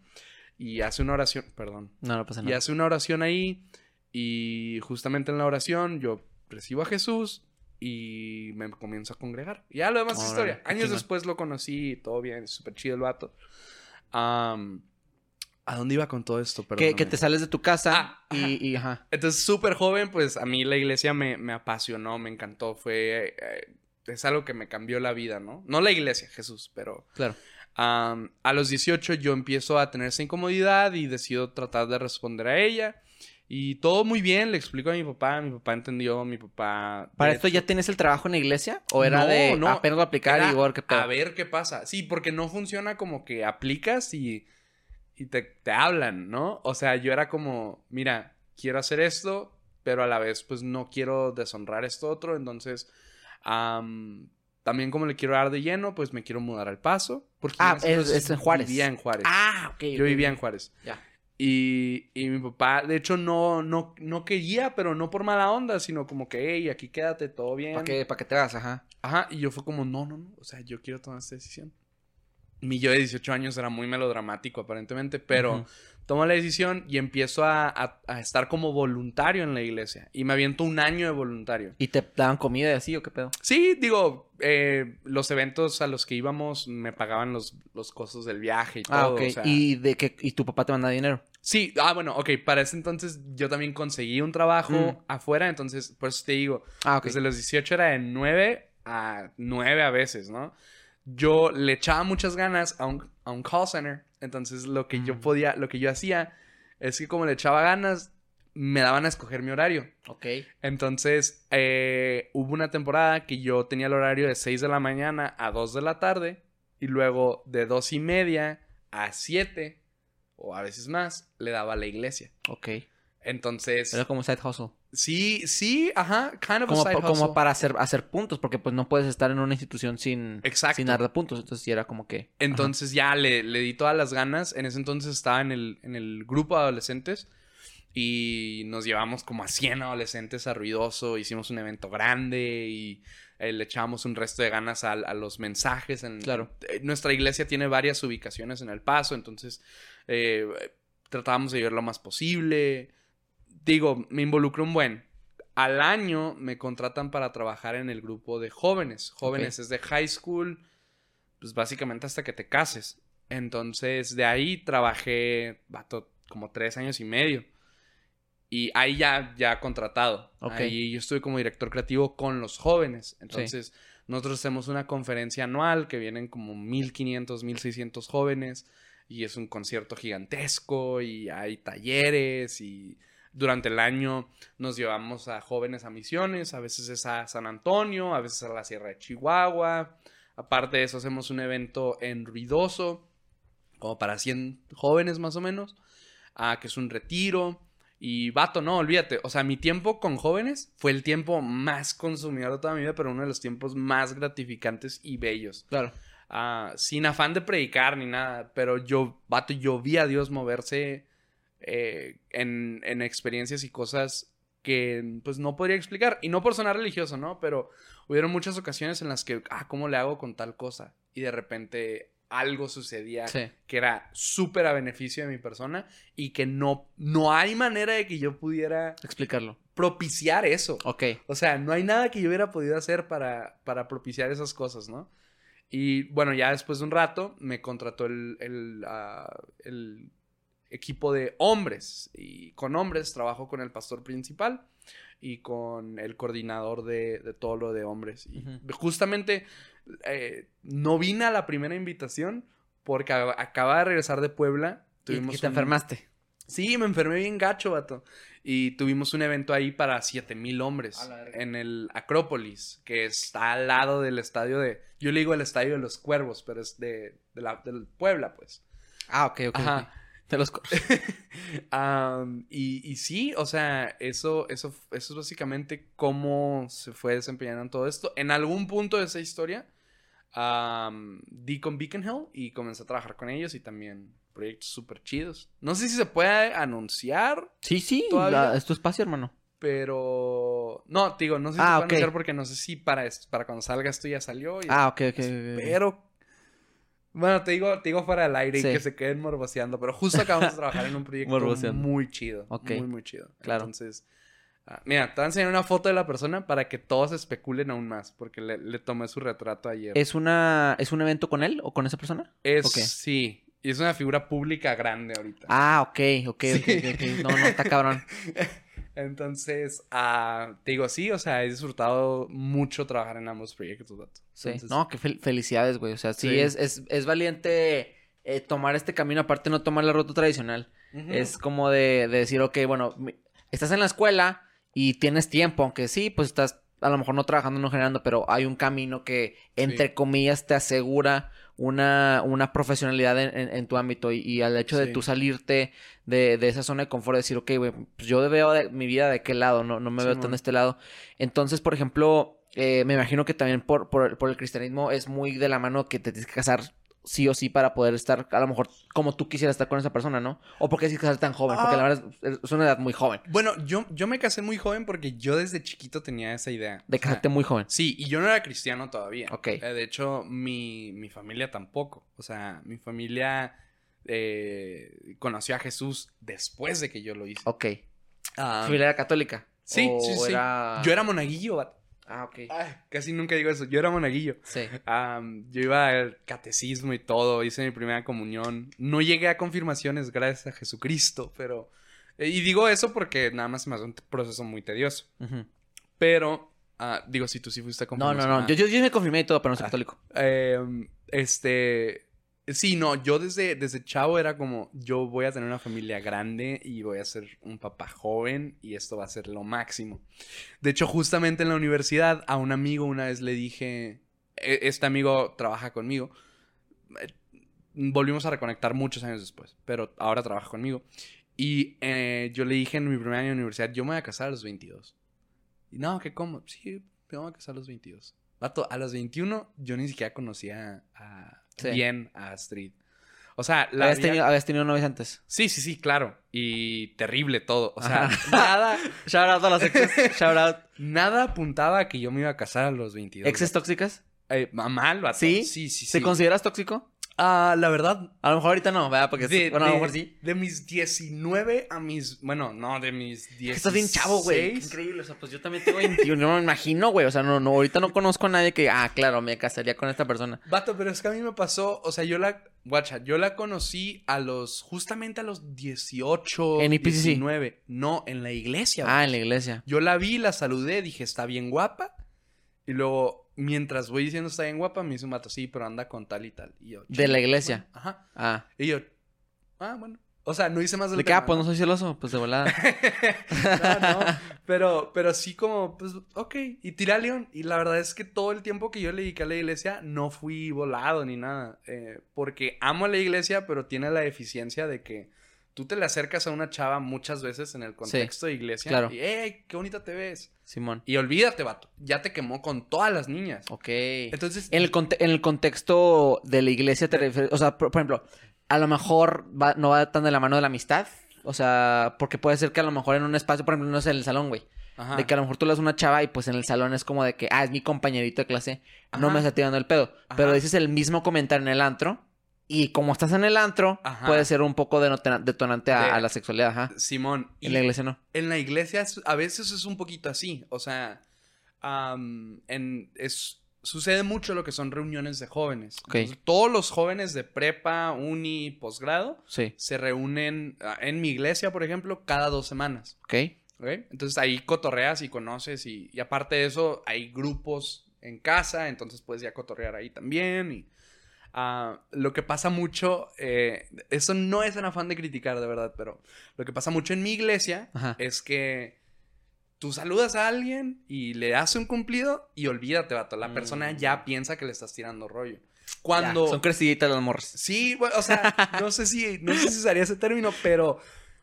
Speaker 2: y hace una oración, perdón,
Speaker 1: No, no pasa
Speaker 2: y
Speaker 1: nada.
Speaker 2: hace una oración ahí y justamente en la oración yo recibo a Jesús y me comienzo a congregar. Y ya lo demás es historia. Años después lo conocí, todo bien, súper chido el vato. ¿A dónde iba con todo esto?
Speaker 1: Que, te sales de tu casa
Speaker 2: Ah, ajá.
Speaker 1: y, y, ajá.
Speaker 2: Entonces, súper joven, pues a mí la iglesia me, me apasionó, me encantó. Fue. eh, es algo que me cambió la vida, ¿no? No la iglesia, Jesús, pero.
Speaker 1: Claro.
Speaker 2: am, a los 18 yo empiezo a tener esa incomodidad y decido tratar de responder a ella. Y todo muy bien, le explico a mi papá, mi papá entendió, mi papá...
Speaker 1: ¿Para esto
Speaker 2: hecho,
Speaker 1: ya tienes el trabajo en la iglesia? ¿O era
Speaker 2: No,
Speaker 1: de
Speaker 2: no,
Speaker 1: apenas lo aplicar y igual que pedo?
Speaker 2: A ver qué pasa. Sí, porque no funciona como que aplicas y, y te, te hablan, ¿no? O sea, yo era como, mira, quiero hacer esto, pero a la vez pues no quiero deshonrar esto otro, entonces am, también como le quiero dar de lleno, pues me quiero mudar al paso. Porque
Speaker 1: Ah, es- en Juárez.
Speaker 2: Vivía en Juárez.
Speaker 1: Ah, ok.
Speaker 2: yo vivía en Juárez.
Speaker 1: Ya.
Speaker 2: Y, y mi papá, de hecho, no, no, no quería, pero no por mala onda, sino como que, hey, aquí quédate, todo bien.
Speaker 1: ¿Para qué, pa' que te hagas? Ajá.
Speaker 2: Ajá, y yo fue como, no, no, no, o sea, yo quiero tomar esta decisión. Mi yo de 18 años era muy melodramático, aparentemente, pero
Speaker 1: Ujú.
Speaker 2: tomo la decisión y empiezo a, a- a estar como voluntario en la iglesia. Y me aviento un año de voluntario.
Speaker 1: ¿Y te daban comida y así o qué pedo?
Speaker 2: Sí, digo, eh, los eventos a los que íbamos me pagaban los, los costos del viaje y todo.
Speaker 1: Ah, ok.
Speaker 2: o sea-
Speaker 1: ¿Y, de que, ¿Y tu papá te manda dinero?
Speaker 2: Sí, ah, bueno, ok, para ese entonces yo también conseguí un trabajo
Speaker 1: Mm.
Speaker 2: afuera, entonces, por eso te digo,
Speaker 1: Ah,
Speaker 2: desde los 18 era de 9 a 9 a veces, ¿no? Yo le echaba muchas ganas a un, a un call center, entonces lo que yo
Speaker 1: Mm.
Speaker 2: podía, lo que yo hacía es que como le echaba ganas, me daban a escoger mi horario.
Speaker 1: Ok.
Speaker 2: Entonces, eh, hubo una temporada que yo tenía el horario de 6 de la mañana a 2 de la tarde y luego de 2 y media a 7 o a veces más le daba a la iglesia.
Speaker 1: Ok.
Speaker 2: Entonces,
Speaker 1: Era como side hustle.
Speaker 2: Sí, sí, ajá, kind of a
Speaker 1: Como,
Speaker 2: side
Speaker 1: pa- como para hacer, hacer puntos, porque pues no puedes estar en una institución sin,
Speaker 2: Exacto.
Speaker 1: sin dar puntos. Entonces sí era como que... ajá.
Speaker 2: Entonces ya le, le di todas las ganas. En ese entonces estaba en el, en el grupo de adolescentes y nos llevamos como a 100 adolescentes a Ruidoso. Hicimos un evento grande y eh, le echábamos un resto de ganas a, a los mensajes. En,
Speaker 1: Claro.
Speaker 2: eh, nuestra iglesia tiene varias ubicaciones en El Paso, entonces eh, tratábamos de llevar lo más posible. Digo, me involucré un buen. Al año me contratan para trabajar en el grupo de jóvenes. Jóvenes es de high school, pues básicamente hasta que te cases. Entonces, de ahí trabajé, vato, como tres años y medio. Y ahí ya, ya contratado.
Speaker 1: Ok.
Speaker 2: Ahí yo estuve como director creativo con los jóvenes. Entonces, Nosotros hacemos una conferencia anual que vienen como 1500, 1600 jóvenes y es un concierto gigantesco y hay talleres y durante el año nos llevamos a jóvenes a misiones, a veces es a San Antonio, a veces a la Sierra de Chihuahua. Aparte de eso hacemos un evento en Ruidoso, como para 100 jóvenes más o menos, ah, que es un retiro. Y vato, no, olvídate. O sea, mi tiempo con jóvenes fue el tiempo más consumidor de toda mi vida, pero uno de los tiempos más gratificantes y bellos.
Speaker 1: Claro.
Speaker 2: Ah, sin afán de predicar ni nada, pero yo, vato, yo vi a Dios moverse eh, en, en experiencias y cosas que pues no podría explicar. Y no por sonar religioso, ¿no? Pero hubieron muchas ocasiones en las que, ah, ¿cómo le hago con tal cosa? Y de repente algo sucedía
Speaker 1: Sí.
Speaker 2: que era súper a beneficio de mi persona y que no, no hay manera de que yo pudiera
Speaker 1: Explicarlo.
Speaker 2: propiciar eso.
Speaker 1: Ok.
Speaker 2: O sea, no hay nada que yo hubiera podido hacer para, para propiciar esas cosas, ¿no? Y bueno, ya después de un rato me contrató el, el, ah, el equipo de hombres. Y con hombres trabajo con el pastor principal y con el coordinador de, de todo lo de hombres. Y justamente eh, no vine a la primera invitación porque acababa de regresar de Puebla.
Speaker 1: Y,
Speaker 2: Tuvimos
Speaker 1: y te
Speaker 2: un-
Speaker 1: enfermaste.
Speaker 2: Sí, me enfermé bien gacho, vato. Y tuvimos un evento ahí para 7000 hombres en el Acrópolis, que está al lado del estadio de. Yo le digo el estadio de los cuervos, pero es de, de la, del Puebla, pues.
Speaker 1: Ah, ok, ok.
Speaker 2: Ajá.
Speaker 1: De los cor-
Speaker 2: Am, y, y sí, o sea, eso, eso, eso es básicamente cómo se fue desempeñando en todo esto. En algún punto de esa historia, am, di con Beacon Hill y comencé a trabajar con ellos y también proyectos súper chidos. No sé si se puede anunciar,
Speaker 1: Sí, sí. La- es tu espacio, hermano.
Speaker 2: pero... No, te digo, no sé si
Speaker 1: Ah,
Speaker 2: se puede
Speaker 1: ok.
Speaker 2: anunciar porque no sé si para, para cuando salga esto ya salió. y
Speaker 1: Ah, ok, ok. ok, ok.
Speaker 2: Bueno, te digo, te digo fuera del aire
Speaker 1: Sí.
Speaker 2: y que se queden morboseando, pero justo acabamos de trabajar en un proyecto muy chido. Muy, muy chido.
Speaker 1: Claro.
Speaker 2: Entonces, ah, mira, te voy a enseñar una foto de la persona para que todos especulen aún más, porque le, le tomé su retrato ayer.
Speaker 1: ¿Es, una, ¿Es un evento con él o con esa persona?
Speaker 2: Es- sí, y es una figura pública grande ahorita.
Speaker 1: Ah, ok, ok,
Speaker 2: Sí.
Speaker 1: ok, ok. No, no, está cabrón.
Speaker 2: Entonces, ah, te digo, sí, o sea, he disfrutado mucho trabajar en ambos proyectos, vato.
Speaker 1: Sí.
Speaker 2: Entonces,
Speaker 1: No, qué fel- felicidades, güey. O sea, sí,
Speaker 2: Sí.
Speaker 1: Es, es, es valiente eh, tomar este camino, aparte no tomar la ruta tradicional. Es como de, de decir, ok, bueno, estás en la escuela y tienes tiempo, aunque sí, pues estás a lo mejor no trabajando, no generando, pero hay un camino que, entre comillas, te asegura una, una profesionalidad en, en- en tu ámbito. Y, y al hecho de tú salirte de, de esa zona de confort, decir, ok, güey, pues yo veo de- mi vida de qué lado, no, no me veo tan
Speaker 2: Simón.
Speaker 1: de este lado. Entonces, por ejemplo, eh, me imagino que también por, por, por el cristianismo es muy de la mano que te tienes que casar sí o sí para poder estar, a lo mejor, como tú quisieras estar con esa persona, ¿no? O porque tienes que tan joven, porque la
Speaker 2: Ah.
Speaker 1: verdad es, es una edad muy joven.
Speaker 2: Bueno, yo, yo me casé muy joven porque yo desde chiquito tenía esa idea.
Speaker 1: De
Speaker 2: O sea,
Speaker 1: casarte muy joven.
Speaker 2: Sí, y yo no era cristiano todavía.
Speaker 1: Ok.
Speaker 2: Eh, de hecho, mi, mi familia tampoco. O sea, mi familia eh, conoció a Jesús después de que yo lo hice.
Speaker 1: Ok.
Speaker 2: Ah,
Speaker 1: ¿Tu familia era católica?
Speaker 2: sí,
Speaker 1: ¿O
Speaker 2: sí, sí.
Speaker 1: era-
Speaker 2: Yo era monaguillo.
Speaker 1: Ah, ok.
Speaker 2: Ay, casi nunca digo eso. Yo era monaguillo.
Speaker 1: Sí.
Speaker 2: Yo iba al catecismo y todo. Hice mi primera comunión. No llegué a confirmaciones gracias a Jesucristo, pero... eh, Y digo eso porque nada más se me hace un proceso muy tedioso. Pero... ah, digo, si tú sí fuiste a
Speaker 1: No, no,
Speaker 2: confirmación.
Speaker 1: no.
Speaker 2: ah.
Speaker 1: Yo, yo, yo me confirmé y todo, pero no soy
Speaker 2: Ah.
Speaker 1: católico.
Speaker 2: Eh, este. Sí, no, yo desde, desde chavo era como, yo voy a tener una familia grande y voy a ser un papá joven y esto va a ser lo máximo. De hecho, justamente en la universidad a un amigo una vez le dije, e- este amigo trabaja conmigo, eh, volvimos a reconectar muchos años después, pero ahora trabaja conmigo. Y eh, yo le dije en mi primer año de universidad, yo me voy a casar a los 22. Y no, ¿qué cómo? Sí, me voy a casar a los 22. Vato, a los 21 yo ni siquiera conocía a,
Speaker 1: Sí.
Speaker 2: bien a Astrid. O sea, la
Speaker 1: ¿Habías,
Speaker 2: había-
Speaker 1: tenido, habías tenido novias antes?
Speaker 2: Sí, sí, sí, claro. Y terrible todo. O sea,
Speaker 1: Ajá.
Speaker 2: nada,
Speaker 1: Shout out a las exes. Shout out.
Speaker 2: nada apuntaba a que yo me iba a casar a los 22.
Speaker 1: ¿Exes tóxicas?
Speaker 2: Eh, mal, vato.
Speaker 1: ¿Sí?
Speaker 2: Sí, sí, sí.
Speaker 1: ¿Te consideras tóxico?
Speaker 2: Ah, la verdad,
Speaker 1: A lo mejor ahorita no, ¿verdad? Porque
Speaker 2: de,
Speaker 1: bueno, a lo
Speaker 2: de-
Speaker 1: mejor sí.
Speaker 2: de mis 19 a mis. Bueno, no, de mis 16.
Speaker 1: Estás bien chavo, güey. Increíble. O sea, pues yo también tengo 21. No me imagino, güey. O sea, no, no, ahorita no conozco a nadie que, ah, claro, me casaría con esta persona.
Speaker 2: Vato, pero es que a mí me pasó. O sea, yo la. Guacha, yo la conocí a los. Justamente a los 18.
Speaker 1: En IPCC.
Speaker 2: 19. No, en la iglesia.
Speaker 1: Ah, en la iglesia.
Speaker 2: Yo la vi, la saludé, dije, está bien guapa. Y luego mientras voy diciendo está bien guapa, me dice un vato, sí, pero anda con tal y tal. Y yo,
Speaker 1: De la
Speaker 2: "Chinga,
Speaker 1: iglesia.
Speaker 2: bueno". Ajá.
Speaker 1: Ah.
Speaker 2: Y yo, ah, bueno. O sea, no hice más del
Speaker 1: De que, ah, pues
Speaker 2: ¿no?
Speaker 1: soy celoso, pues de volada.
Speaker 2: no, no, pero, pero sí como, pues, ok, y tiré a León. Y la verdad es que todo el tiempo que yo le dediqué a la iglesia, no fui volado ni nada. eh, porque amo a la iglesia, pero tiene la deficiencia de que tú te le acercas a una chava muchas veces en el contexto de iglesia.
Speaker 1: claro.
Speaker 2: Y, hey, qué bonita te ves.
Speaker 1: Simón.
Speaker 2: Y olvídate, vato, ya te quemó con todas las niñas.
Speaker 1: Ok.
Speaker 2: Entonces,
Speaker 1: En el, conte- en el contexto de la iglesia te refieres, o sea, por, por ejemplo, a lo mejor va- no va tan de la mano de la amistad, o sea, porque puede ser que a lo mejor en un espacio, por ejemplo, no sé, en el salón, güey,
Speaker 2: Ajá.
Speaker 1: de que a lo mejor tú le das una chava y pues en el salón es como de que, ah, es mi compañerito de clase, no me está tirando el pedo, pero dices el mismo comentario en el antro y como estás en el antro,
Speaker 2: Ajá.
Speaker 1: puede ser un poco detonante a,
Speaker 2: De-
Speaker 1: a la sexualidad, ajá.
Speaker 2: Simón.
Speaker 1: En
Speaker 2: y-
Speaker 1: la iglesia no.
Speaker 2: En la iglesia es- a veces es un poquito así, o sea, am, en, es, sucede mucho lo que son reuniones de jóvenes. Entonces, todos los jóvenes de prepa, uni, posgrado
Speaker 1: Sí.
Speaker 2: se reúnen ah, en mi iglesia, por ejemplo, cada dos semanas. Entonces ahí cotorreas y conoces y, y aparte de eso hay grupos en casa, entonces puedes ya cotorrear ahí también y... ah, lo que pasa mucho, eh, eso no es un afán de criticar de verdad, pero lo que pasa mucho en mi iglesia
Speaker 1: Ajá.
Speaker 2: es que tú saludas a alguien y le das un cumplido y olvídate, vato. La persona
Speaker 1: Mm.
Speaker 2: ya piensa que le estás tirando rollo.
Speaker 1: Ya,
Speaker 2: Cuando.
Speaker 1: son creciditas las morras.
Speaker 2: Sí, bueno, o sea, no sé si, no sé si usaría ese término, pero,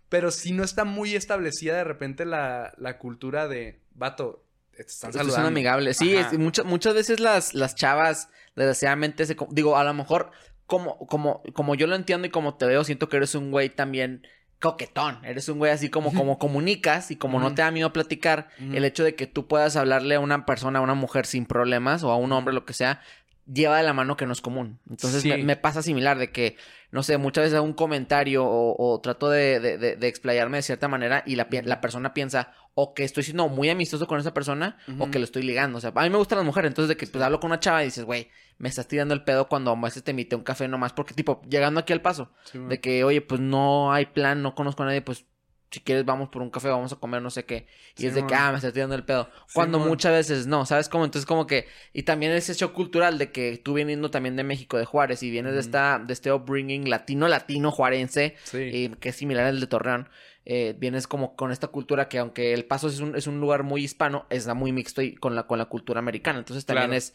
Speaker 2: pero sí no está muy establecida de repente la, la cultura de, vato, te están
Speaker 1: Pues, Son
Speaker 2: saludando.
Speaker 1: amigables. Sí, es- muchas, muchas veces las, las chavas, desgraciadamente, se, digo, a lo mejor, como, como, como yo lo entiendo y como te veo, siento que eres un güey también coquetón. Eres un güey así como, como comunicas y como no te da miedo platicar, el hecho de que tú puedas hablarle a una persona, a una mujer sin problemas o a un hombre, lo que sea, lleva de la mano que no es común. Entonces
Speaker 2: Sí.
Speaker 1: me, me pasa similar de que, no sé, muchas veces hago un comentario o, o trato de, de, de- de explayarme de cierta manera y la, la persona piensa o que estoy siendo muy amistoso con esa persona o que lo estoy ligando. O sea, a mí me gustan las mujeres, entonces de que pues hablo con una chava y dices, güey, me estás tirando el pedo cuando a veces te invité un café nomás porque, tipo, llegando aquí al paso,
Speaker 2: Sí,
Speaker 1: de que, oye, pues no hay plan, no conozco a nadie, pues si quieres vamos por un café, vamos a comer, no sé qué. Y es de que, ah, me estás tirando el pedo. Cuando muchas veces no, ¿sabes cómo? Entonces como que, y también ese shock cultural de que tú viniendo también de México, de Juárez, y vienes de esta, de este upbringing latino, latino, juarense,
Speaker 2: Sí.
Speaker 1: eh, que es similar al de Torreón. eh, vienes como con esta cultura que aunque El Paso es un, es un lugar muy hispano, está muy mixto y con la, con la cultura americana. Entonces también
Speaker 2: Claro.
Speaker 1: es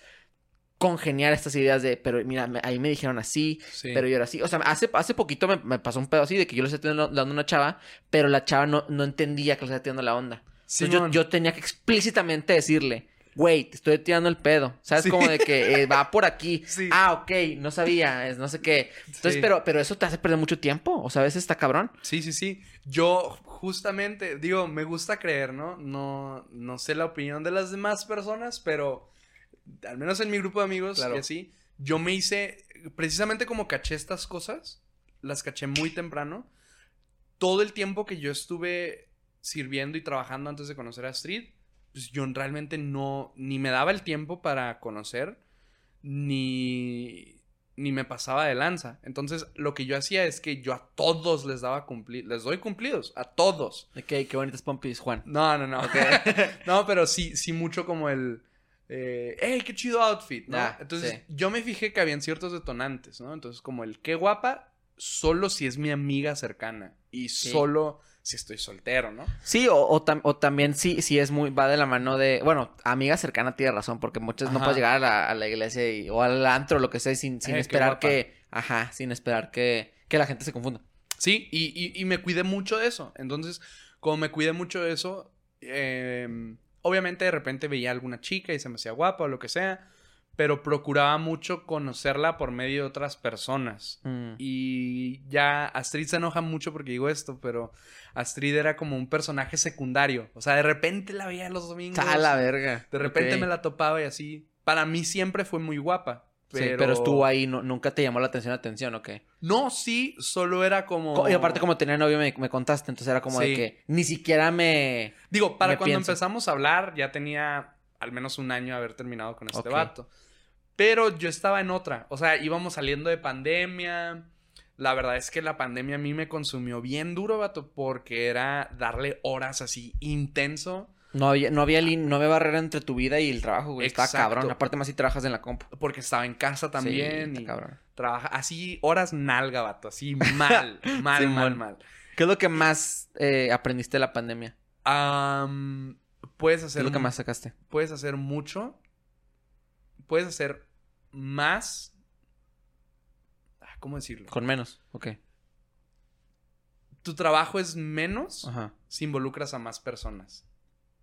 Speaker 1: congeniar estas ideas de, pero mira, me- ahí me dijeron así,
Speaker 2: Sí.
Speaker 1: pero yo era así. O sea, hace, hace poquito me, me pasó un pedo así de que yo le estaba tirando- dando una chava, pero la chava no, no entendía que le estaba tirando la onda. Entonces yo, yo tenía que explícitamente decirle, güey, te estoy tirando el pedo. ¿Sabes?
Speaker 2: Sí.
Speaker 1: Como de que eh, va por aquí. Ah, ok, no sabía, es no sé qué. Entonces, pero, pero eso te hace perder mucho tiempo. O sea, a veces está cabrón.
Speaker 2: Sí, sí, sí. Yo justamente, digo, me gusta creer, ¿no? No, no sé la opinión de las demás personas, pero al menos en mi grupo de amigos
Speaker 1: Claro.
Speaker 2: y así, yo me hice, precisamente como caché estas cosas, las caché muy temprano. Todo el tiempo que yo estuve sirviendo y trabajando antes de conocer a Astrid, pues yo realmente no, ni me daba el tiempo para conocer, ni, ni me pasaba de lanza. Entonces, lo que yo hacía es que yo a todos les daba cumplir, les doy cumplidos, a todos.
Speaker 1: Ok, qué bonitas pompis, Juan.
Speaker 2: No, no, no. no, pero sí, sí mucho como el, eh, hey, qué chido outfit, ¿no?
Speaker 1: Ah,
Speaker 2: Entonces,
Speaker 1: sí.
Speaker 2: yo me fijé que habían ciertos detonantes, ¿no? Entonces, como el qué guapa, solo si es mi amiga cercana y
Speaker 1: Sí.
Speaker 2: solo si estoy soltero, ¿no?
Speaker 1: Sí, o, o, tam- o también sí, sí es muy, va de la mano de, bueno, amiga cercana tiene razón, porque muchas no puedes llegar a la, a la iglesia y- o al antro, lo que sea, sin, sin
Speaker 2: Eh,
Speaker 1: esperar que, ajá, sin esperar que, que la gente se confunda.
Speaker 2: Sí, y, y- y me cuidé mucho de eso. Entonces, como me cuidé mucho de eso, eh, obviamente de repente veía a alguna chica y se me hacía guapa o lo que sea, pero procuraba mucho conocerla por medio de otras personas.
Speaker 1: Mm.
Speaker 2: Y ya Astrid se enoja mucho porque digo esto, pero Astrid era como un personaje secundario. O sea, de repente la veía los domingos.
Speaker 1: A la verga.
Speaker 2: De repente me la topaba y así. Para mí siempre fue muy guapa. Pero...
Speaker 1: Sí, pero estuvo ahí, no- nunca te llamó la atención, atención, ¿o qué?
Speaker 2: No, sí, solo era como...
Speaker 1: Co- Y aparte como tenía novio me, me contaste, entonces era como de que ni siquiera me...
Speaker 2: Digo, para
Speaker 1: Me
Speaker 2: cuando
Speaker 1: pienso.
Speaker 2: empezamos a hablar, ya tenía al menos un año de haber terminado con este
Speaker 1: Ok.
Speaker 2: vato. Pero yo estaba en otra. O sea, íbamos saliendo de pandemia. La verdad es que la pandemia a mí me consumió bien duro, vato, porque era darle horas así intenso
Speaker 1: No había, no había, no había barrera entre tu vida y el trabajo, güey. Está
Speaker 2: Exacto.
Speaker 1: cabrón. Aparte más si trabajas en la compu.
Speaker 2: Porque estaba en casa también.
Speaker 1: Sí,
Speaker 2: y
Speaker 1: cabrón.
Speaker 2: trabaja así, horas nalga, vato. Así mal, mal, mal, mal.
Speaker 1: ¿Qué es lo que más eh, aprendiste de la pandemia?
Speaker 2: Puedes
Speaker 1: ¿Qué
Speaker 2: hacer
Speaker 1: es lo que más sacaste?
Speaker 2: puedes hacer mucho. Puedes hacer más. Ah, ¿Cómo decirlo?
Speaker 1: Con menos. Ok.
Speaker 2: Tu trabajo es menos
Speaker 1: Ajá.
Speaker 2: si involucras a más personas.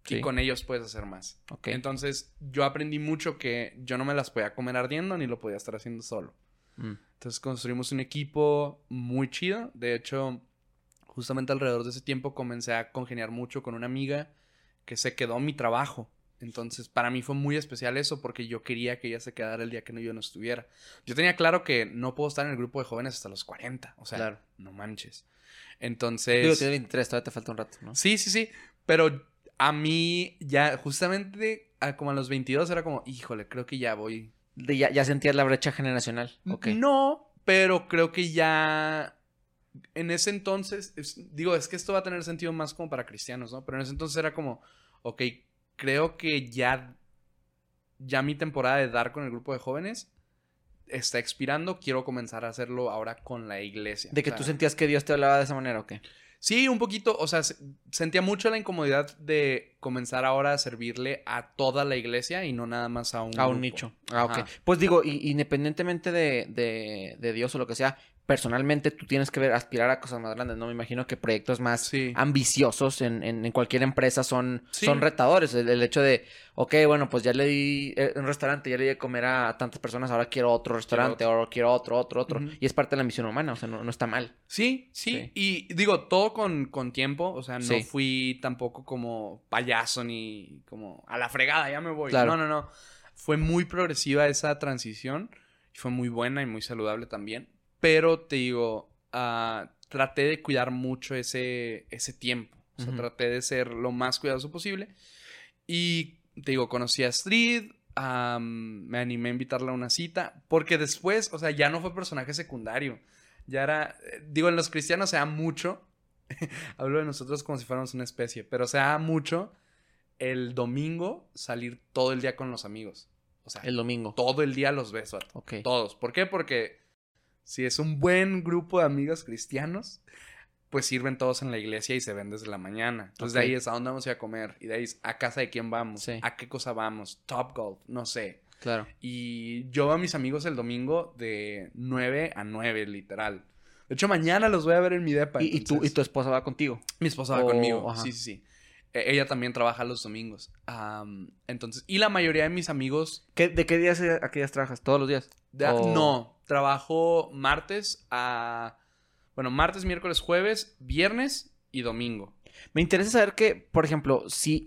Speaker 1: Sí.
Speaker 2: Y con ellos puedes hacer más. Entonces, yo aprendí mucho que yo no me las podía comer ardiendo ni lo podía estar haciendo solo.
Speaker 1: Mm.
Speaker 2: Entonces construimos un equipo muy chido. De hecho, justamente alrededor de ese tiempo comencé a congeniar mucho con una amiga que se quedó mi trabajo. Entonces, para mí fue muy especial eso porque yo quería que ella se quedara el día que no- yo no estuviera. Yo tenía claro que no puedo estar en el grupo de jóvenes hasta los 40. O sea,
Speaker 1: Claro.
Speaker 2: no manches. Entonces...
Speaker 1: Digo, tienes 23, todavía te falta un rato, ¿no?
Speaker 2: Sí, sí, sí. Pero a mí ya justamente a- como a los 22 era como, híjole, creo que ya voy.
Speaker 1: De- ya, ya sentías la brecha generacional. Ok.
Speaker 2: No, pero creo que ya en ese entonces, es- digo, es que esto va a tener sentido más como para cristianos, ¿no? Pero en ese entonces era como, ok, creo que ya, ya mi temporada de dar con el grupo de jóvenes está expirando, quiero comenzar a hacerlo ahora con la iglesia.
Speaker 1: De que
Speaker 2: O sea,
Speaker 1: tú sentías que Dios te hablaba de esa manera, ¿o qué?
Speaker 2: Sí, un poquito, o sea, se- sentía mucho la incomodidad de comenzar ahora a servirle a toda la iglesia y no nada más a un
Speaker 1: A un
Speaker 2: grupo.
Speaker 1: nicho. Ah, ok.
Speaker 2: Ajá.
Speaker 1: Pues digo, y- independientemente de, de, de Dios o lo que sea, personalmente tú tienes que ver, aspirar a cosas más grandes, ¿no? Me imagino que proyectos más
Speaker 2: Sí.
Speaker 1: ambiciosos en, en, en cualquier empresa son,
Speaker 2: Sí.
Speaker 1: son retadores. El, el hecho de, ok, bueno, pues ya le di eh, un restaurante, ya le di de comer a, tantas personas, ahora quiero otro restaurante,
Speaker 2: otro.
Speaker 1: ahora quiero otro, otro, otro. Y es parte de la misión humana, o sea, no, no está mal.
Speaker 2: Sí, sí,
Speaker 1: Sí.
Speaker 2: y digo, todo con, con tiempo, o sea, no fui tampoco como payaso ni como a la fregada, ya me voy.
Speaker 1: Claro.
Speaker 2: No, no, no. Fue muy progresiva esa transición y fue muy buena y muy saludable también. Pero te digo, ah, traté de cuidar mucho ese, ese tiempo. O sea, traté de ser lo más cuidadoso posible. Y te digo, conocí a am, me animé a invitarla a una cita, porque después, o sea, ya no fue personaje secundario. Ya era, eh, digo, en los cristianos se da mucho, hablo de nosotros como si fuéramos una especie, pero se da mucho el domingo salir todo el día con los amigos. O sea,
Speaker 1: El domingo.
Speaker 2: todo el día los ves, vato.
Speaker 1: Ok.
Speaker 2: Todos. ¿Por qué? Porque si es un buen grupo de amigos cristianos, pues sirven todos en la iglesia y se ven desde la mañana. Entonces de ahí es a dónde vamos a ir a comer. Y de ahí es a casa de quién vamos.
Speaker 1: Sí.
Speaker 2: A qué cosa vamos. Top Golf. No sé.
Speaker 1: Claro.
Speaker 2: Y yo veo a mis amigos el domingo de 9 a 9, literal. De hecho, mañana los voy a ver en mi depa.
Speaker 1: Y, tú, y tu esposa va contigo.
Speaker 2: Mi esposa va conmigo.
Speaker 1: ajá.
Speaker 2: Sí, sí, sí. E- Ella también trabaja los domingos. Entonces, y la mayoría de mis amigos
Speaker 1: ¿Qué- ¿De qué días a qué días trabajas? ¿Todos los días?
Speaker 2: De-
Speaker 1: O-
Speaker 2: No, trabajo martes a... Bueno, martes, miércoles, jueves, viernes y domingo.
Speaker 1: Me interesa saber que, por ejemplo, si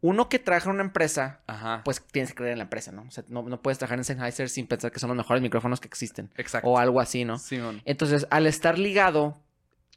Speaker 1: uno que trabaja en una empresa,
Speaker 2: Ajá.
Speaker 1: pues tienes que creer en la empresa, ¿no? O sea, no, no puedes trabajar en Sennheiser sin pensar que son los mejores micrófonos que existen.
Speaker 2: Exacto.
Speaker 1: O algo así, ¿no?
Speaker 2: Simón.
Speaker 1: Entonces, al estar ligado,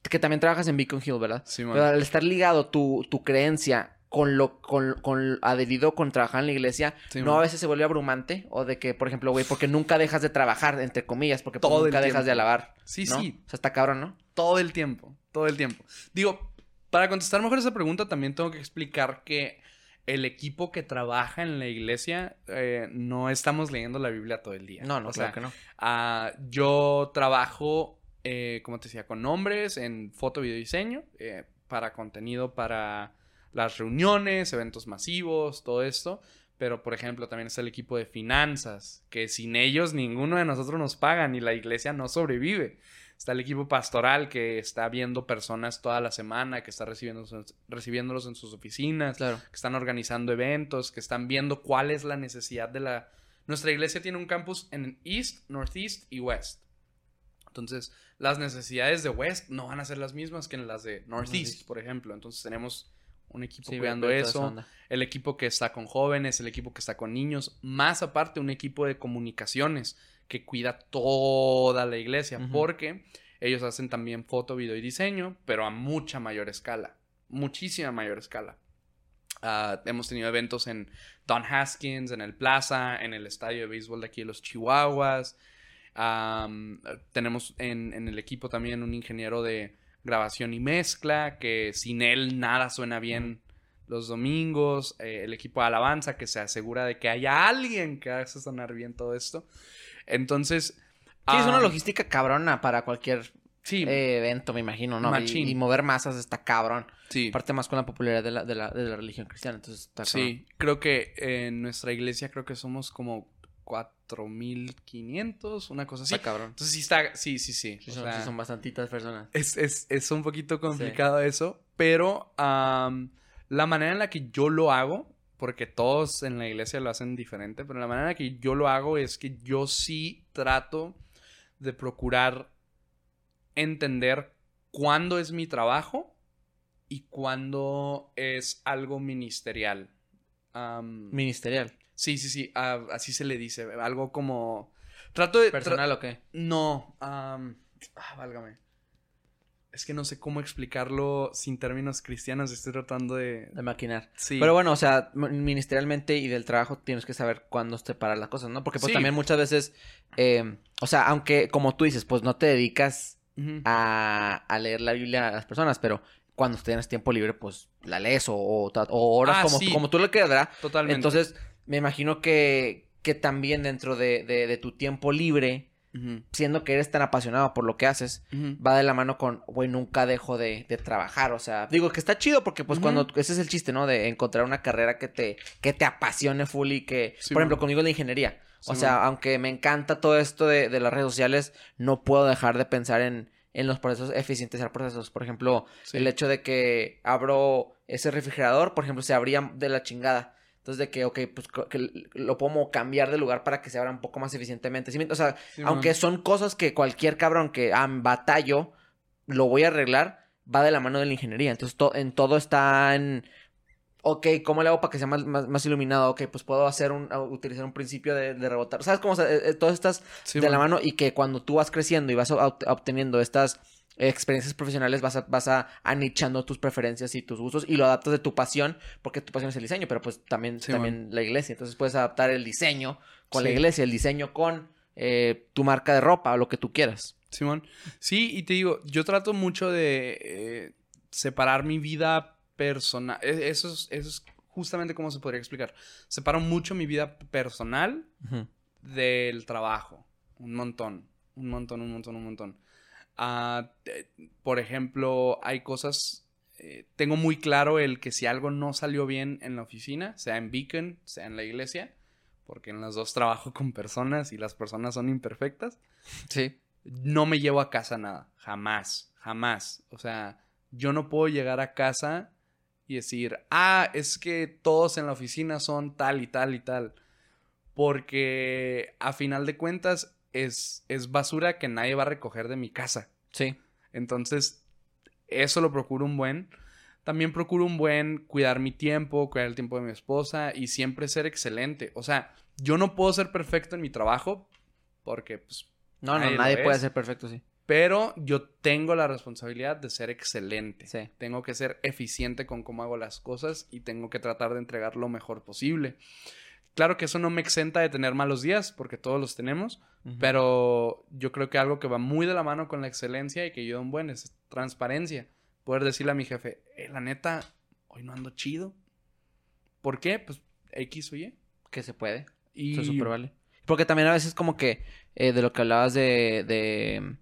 Speaker 1: que también trabajas en Beacon Hill, ¿verdad?
Speaker 2: Simón.
Speaker 1: Pero al estar ligado tu, tu creencia con lo con, con adherido con trabajar en la iglesia, no a veces se vuelve abrumante o de que, por ejemplo, güey, porque nunca dejas de trabajar, entre comillas, porque
Speaker 2: Todo
Speaker 1: nunca dejas de alabar.
Speaker 2: Sí,
Speaker 1: ¿no?
Speaker 2: sí.
Speaker 1: O sea, está cabrón, ¿no?
Speaker 2: Todo el tiempo. Todo el tiempo. Digo, para contestar mejor esa pregunta, también tengo que explicar que el equipo que trabaja en la iglesia eh, no estamos leyendo la Biblia todo el día.
Speaker 1: No, no,
Speaker 2: O
Speaker 1: claro
Speaker 2: sea,
Speaker 1: que no.
Speaker 2: Ah, yo trabajo, eh, como te decía, con hombres en foto, video diseño, eh, para contenido para las reuniones, eventos masivos, todo esto. Pero, por ejemplo, también está el equipo de finanzas, que sin ellos ninguno de nosotros nos pagan y la iglesia no sobrevive. Está el equipo pastoral que está viendo personas toda la semana, que está recibiéndolos, recibiéndolos en sus oficinas,
Speaker 1: Claro.
Speaker 2: que están organizando eventos, que están viendo cuál es la necesidad de la... Nuestra iglesia tiene un campus en East, Northeast y West. Entonces, las necesidades de West no van a ser las mismas que en las de Northeast,
Speaker 1: Northeast.
Speaker 2: por ejemplo. Entonces, tenemos un equipo
Speaker 1: Sí,
Speaker 2: cuidando eso, el equipo que está con jóvenes, el equipo que está con niños, más aparte un equipo de comunicaciones que cuida toda la iglesia, porque ellos hacen también foto, video y diseño, pero a mucha mayor escala, muchísima mayor escala. Ah, hemos tenido eventos en Don Haskins, en el Plaza, en el estadio de béisbol de aquí de los Chihuahuas. Tenemos en, en el equipo también un ingeniero de grabación y mezcla, que sin él nada suena bien los domingos, eh, el equipo de alabanza que se asegura de que haya alguien que haga sonar bien todo esto. Entonces...
Speaker 1: Sí, es una logística cabrona para cualquier
Speaker 2: Sí,
Speaker 1: eh, evento, me imagino, ¿no? Y mover masas está cabrón.
Speaker 2: sí.
Speaker 1: Aparte más con la popularidad de la, de la, de la religión cristiana, entonces está cabrón.
Speaker 2: Sí, creo que en nuestra iglesia creo que somos como 4500, una cosa así.
Speaker 1: Está cabrón.
Speaker 2: Entonces sí está, sí, sí, sí.
Speaker 1: Sí,
Speaker 2: o
Speaker 1: son,
Speaker 2: sea,
Speaker 1: sí son bastantitas personas.
Speaker 2: es, es, es un poquito complicado eso, pero la manera en la que yo lo hago, porque todos en la iglesia lo hacen diferente, pero la manera en la que yo lo hago es que yo sí trato de procurar entender cuándo es mi trabajo y cuándo es algo ministerial.
Speaker 1: Ministerial.
Speaker 2: Sí, sí, sí, ah, así se le dice, algo como... Trato de... tra-
Speaker 1: ¿Personal o qué?
Speaker 2: no, ah, válgame. Es que no sé cómo explicarlo sin términos cristianos, estoy tratando de...
Speaker 1: De maquinar.
Speaker 2: Sí.
Speaker 1: Pero bueno, o sea, ministerialmente y del trabajo tienes que saber cuándo separar las cosas, ¿no? Porque pues
Speaker 2: Sí.
Speaker 1: también muchas veces, eh, o sea, aunque como tú dices, pues no te dedicas a, a leer la Biblia a las personas, pero cuando tienes tiempo libre, pues la lees o, o, ta- o horas
Speaker 2: Ah,
Speaker 1: como,
Speaker 2: sí.
Speaker 1: como tú le ¿verdad?
Speaker 2: Totalmente.
Speaker 1: Entonces, me imagino que, que también dentro de, de, de tu tiempo libre, siendo que eres tan apasionado por lo que haces, va de la mano con, güey, nunca dejo de, de trabajar, o sea, digo que está chido porque pues cuando, ese es el chiste, ¿no? De encontrar una carrera que te, que te apasione full y que,
Speaker 2: Sí,
Speaker 1: por ejemplo, conmigo es la ingeniería, o sea,
Speaker 2: man.
Speaker 1: aunque me encanta todo esto de, de las redes sociales, no puedo dejar de pensar en, en los procesos, eficientizar procesos, por ejemplo,
Speaker 2: Sí.
Speaker 1: el hecho de que abro ese refrigerador, por ejemplo, se abría de la chingada. Entonces, de que, ok, pues que lo puedo cambiar de lugar para que se abra un poco más eficientemente. ¿Sí me- O sea,
Speaker 2: Sí,
Speaker 1: aunque
Speaker 2: man.
Speaker 1: son cosas que cualquier cabrón que ah, batallo, lo voy a arreglar, va de la mano de la ingeniería. Entonces, to- en todo está en. Ok, ¿cómo le hago para que sea más, más, más iluminado? Ok, pues puedo hacer un, utilizar un principio de, de rebotar. ¿Sabes cómo? O sea, eh, eh, todas estas
Speaker 2: Sí,
Speaker 1: de la
Speaker 2: man.
Speaker 1: mano y que cuando tú vas creciendo y vas ob- obteniendo estas experiencias profesionales vas a, vas a anichando tus preferencias y tus gustos y lo adaptas de tu pasión porque tu pasión es el diseño pero pues también,
Speaker 2: Sí,
Speaker 1: también la iglesia entonces puedes adaptar el diseño con la iglesia el diseño con eh, tu marca de ropa o lo que tú quieras
Speaker 2: Simón. Sí, y te digo, yo trato mucho de eh, separar mi vida personal. e- Eso es, eso es justamente cómo se podría explicar. Separo mucho mi vida personal del trabajo. Un montón. Un montón, un montón, un montón. Ah, te- por ejemplo, hay cosas. eh, tengo muy claro el que si algo no salió bien en la oficina, sea en Beacon, sea en la iglesia, porque en las dos trabajo con personas y las personas son imperfectas
Speaker 1: sí
Speaker 2: no me llevo a casa nada. Jamás, jamás. O sea, yo no puedo llegar a casa y decir, ah, es que todos en la oficina son tal y tal y tal. Porque a final de cuentas es, es basura que nadie va a recoger de mi casa.
Speaker 1: sí
Speaker 2: Entonces, eso lo procuro un buen. También procuro un buen cuidar mi tiempo, cuidar el tiempo de mi esposa y siempre ser excelente. O sea, yo no puedo ser perfecto en mi trabajo porque, pues,
Speaker 1: no no
Speaker 2: Nadie
Speaker 1: puede ser perfecto sí
Speaker 2: pero yo tengo la responsabilidad de ser excelente.
Speaker 1: sí
Speaker 2: Tengo que ser eficiente con cómo hago las cosas y tengo que tratar de entregar lo mejor posible. Claro que eso no me exenta de tener malos días, porque todos los tenemos, pero yo creo que algo que va muy de la mano con la excelencia y que ayuda un buen es transparencia. Poder decirle a mi jefe, "Eh, la neta, hoy no ando chido. ¿Por qué? Pues X o Y.
Speaker 1: que se puede
Speaker 2: Y...
Speaker 1: Eso es súper vale. Porque también a veces como que eh, de lo que hablabas de, de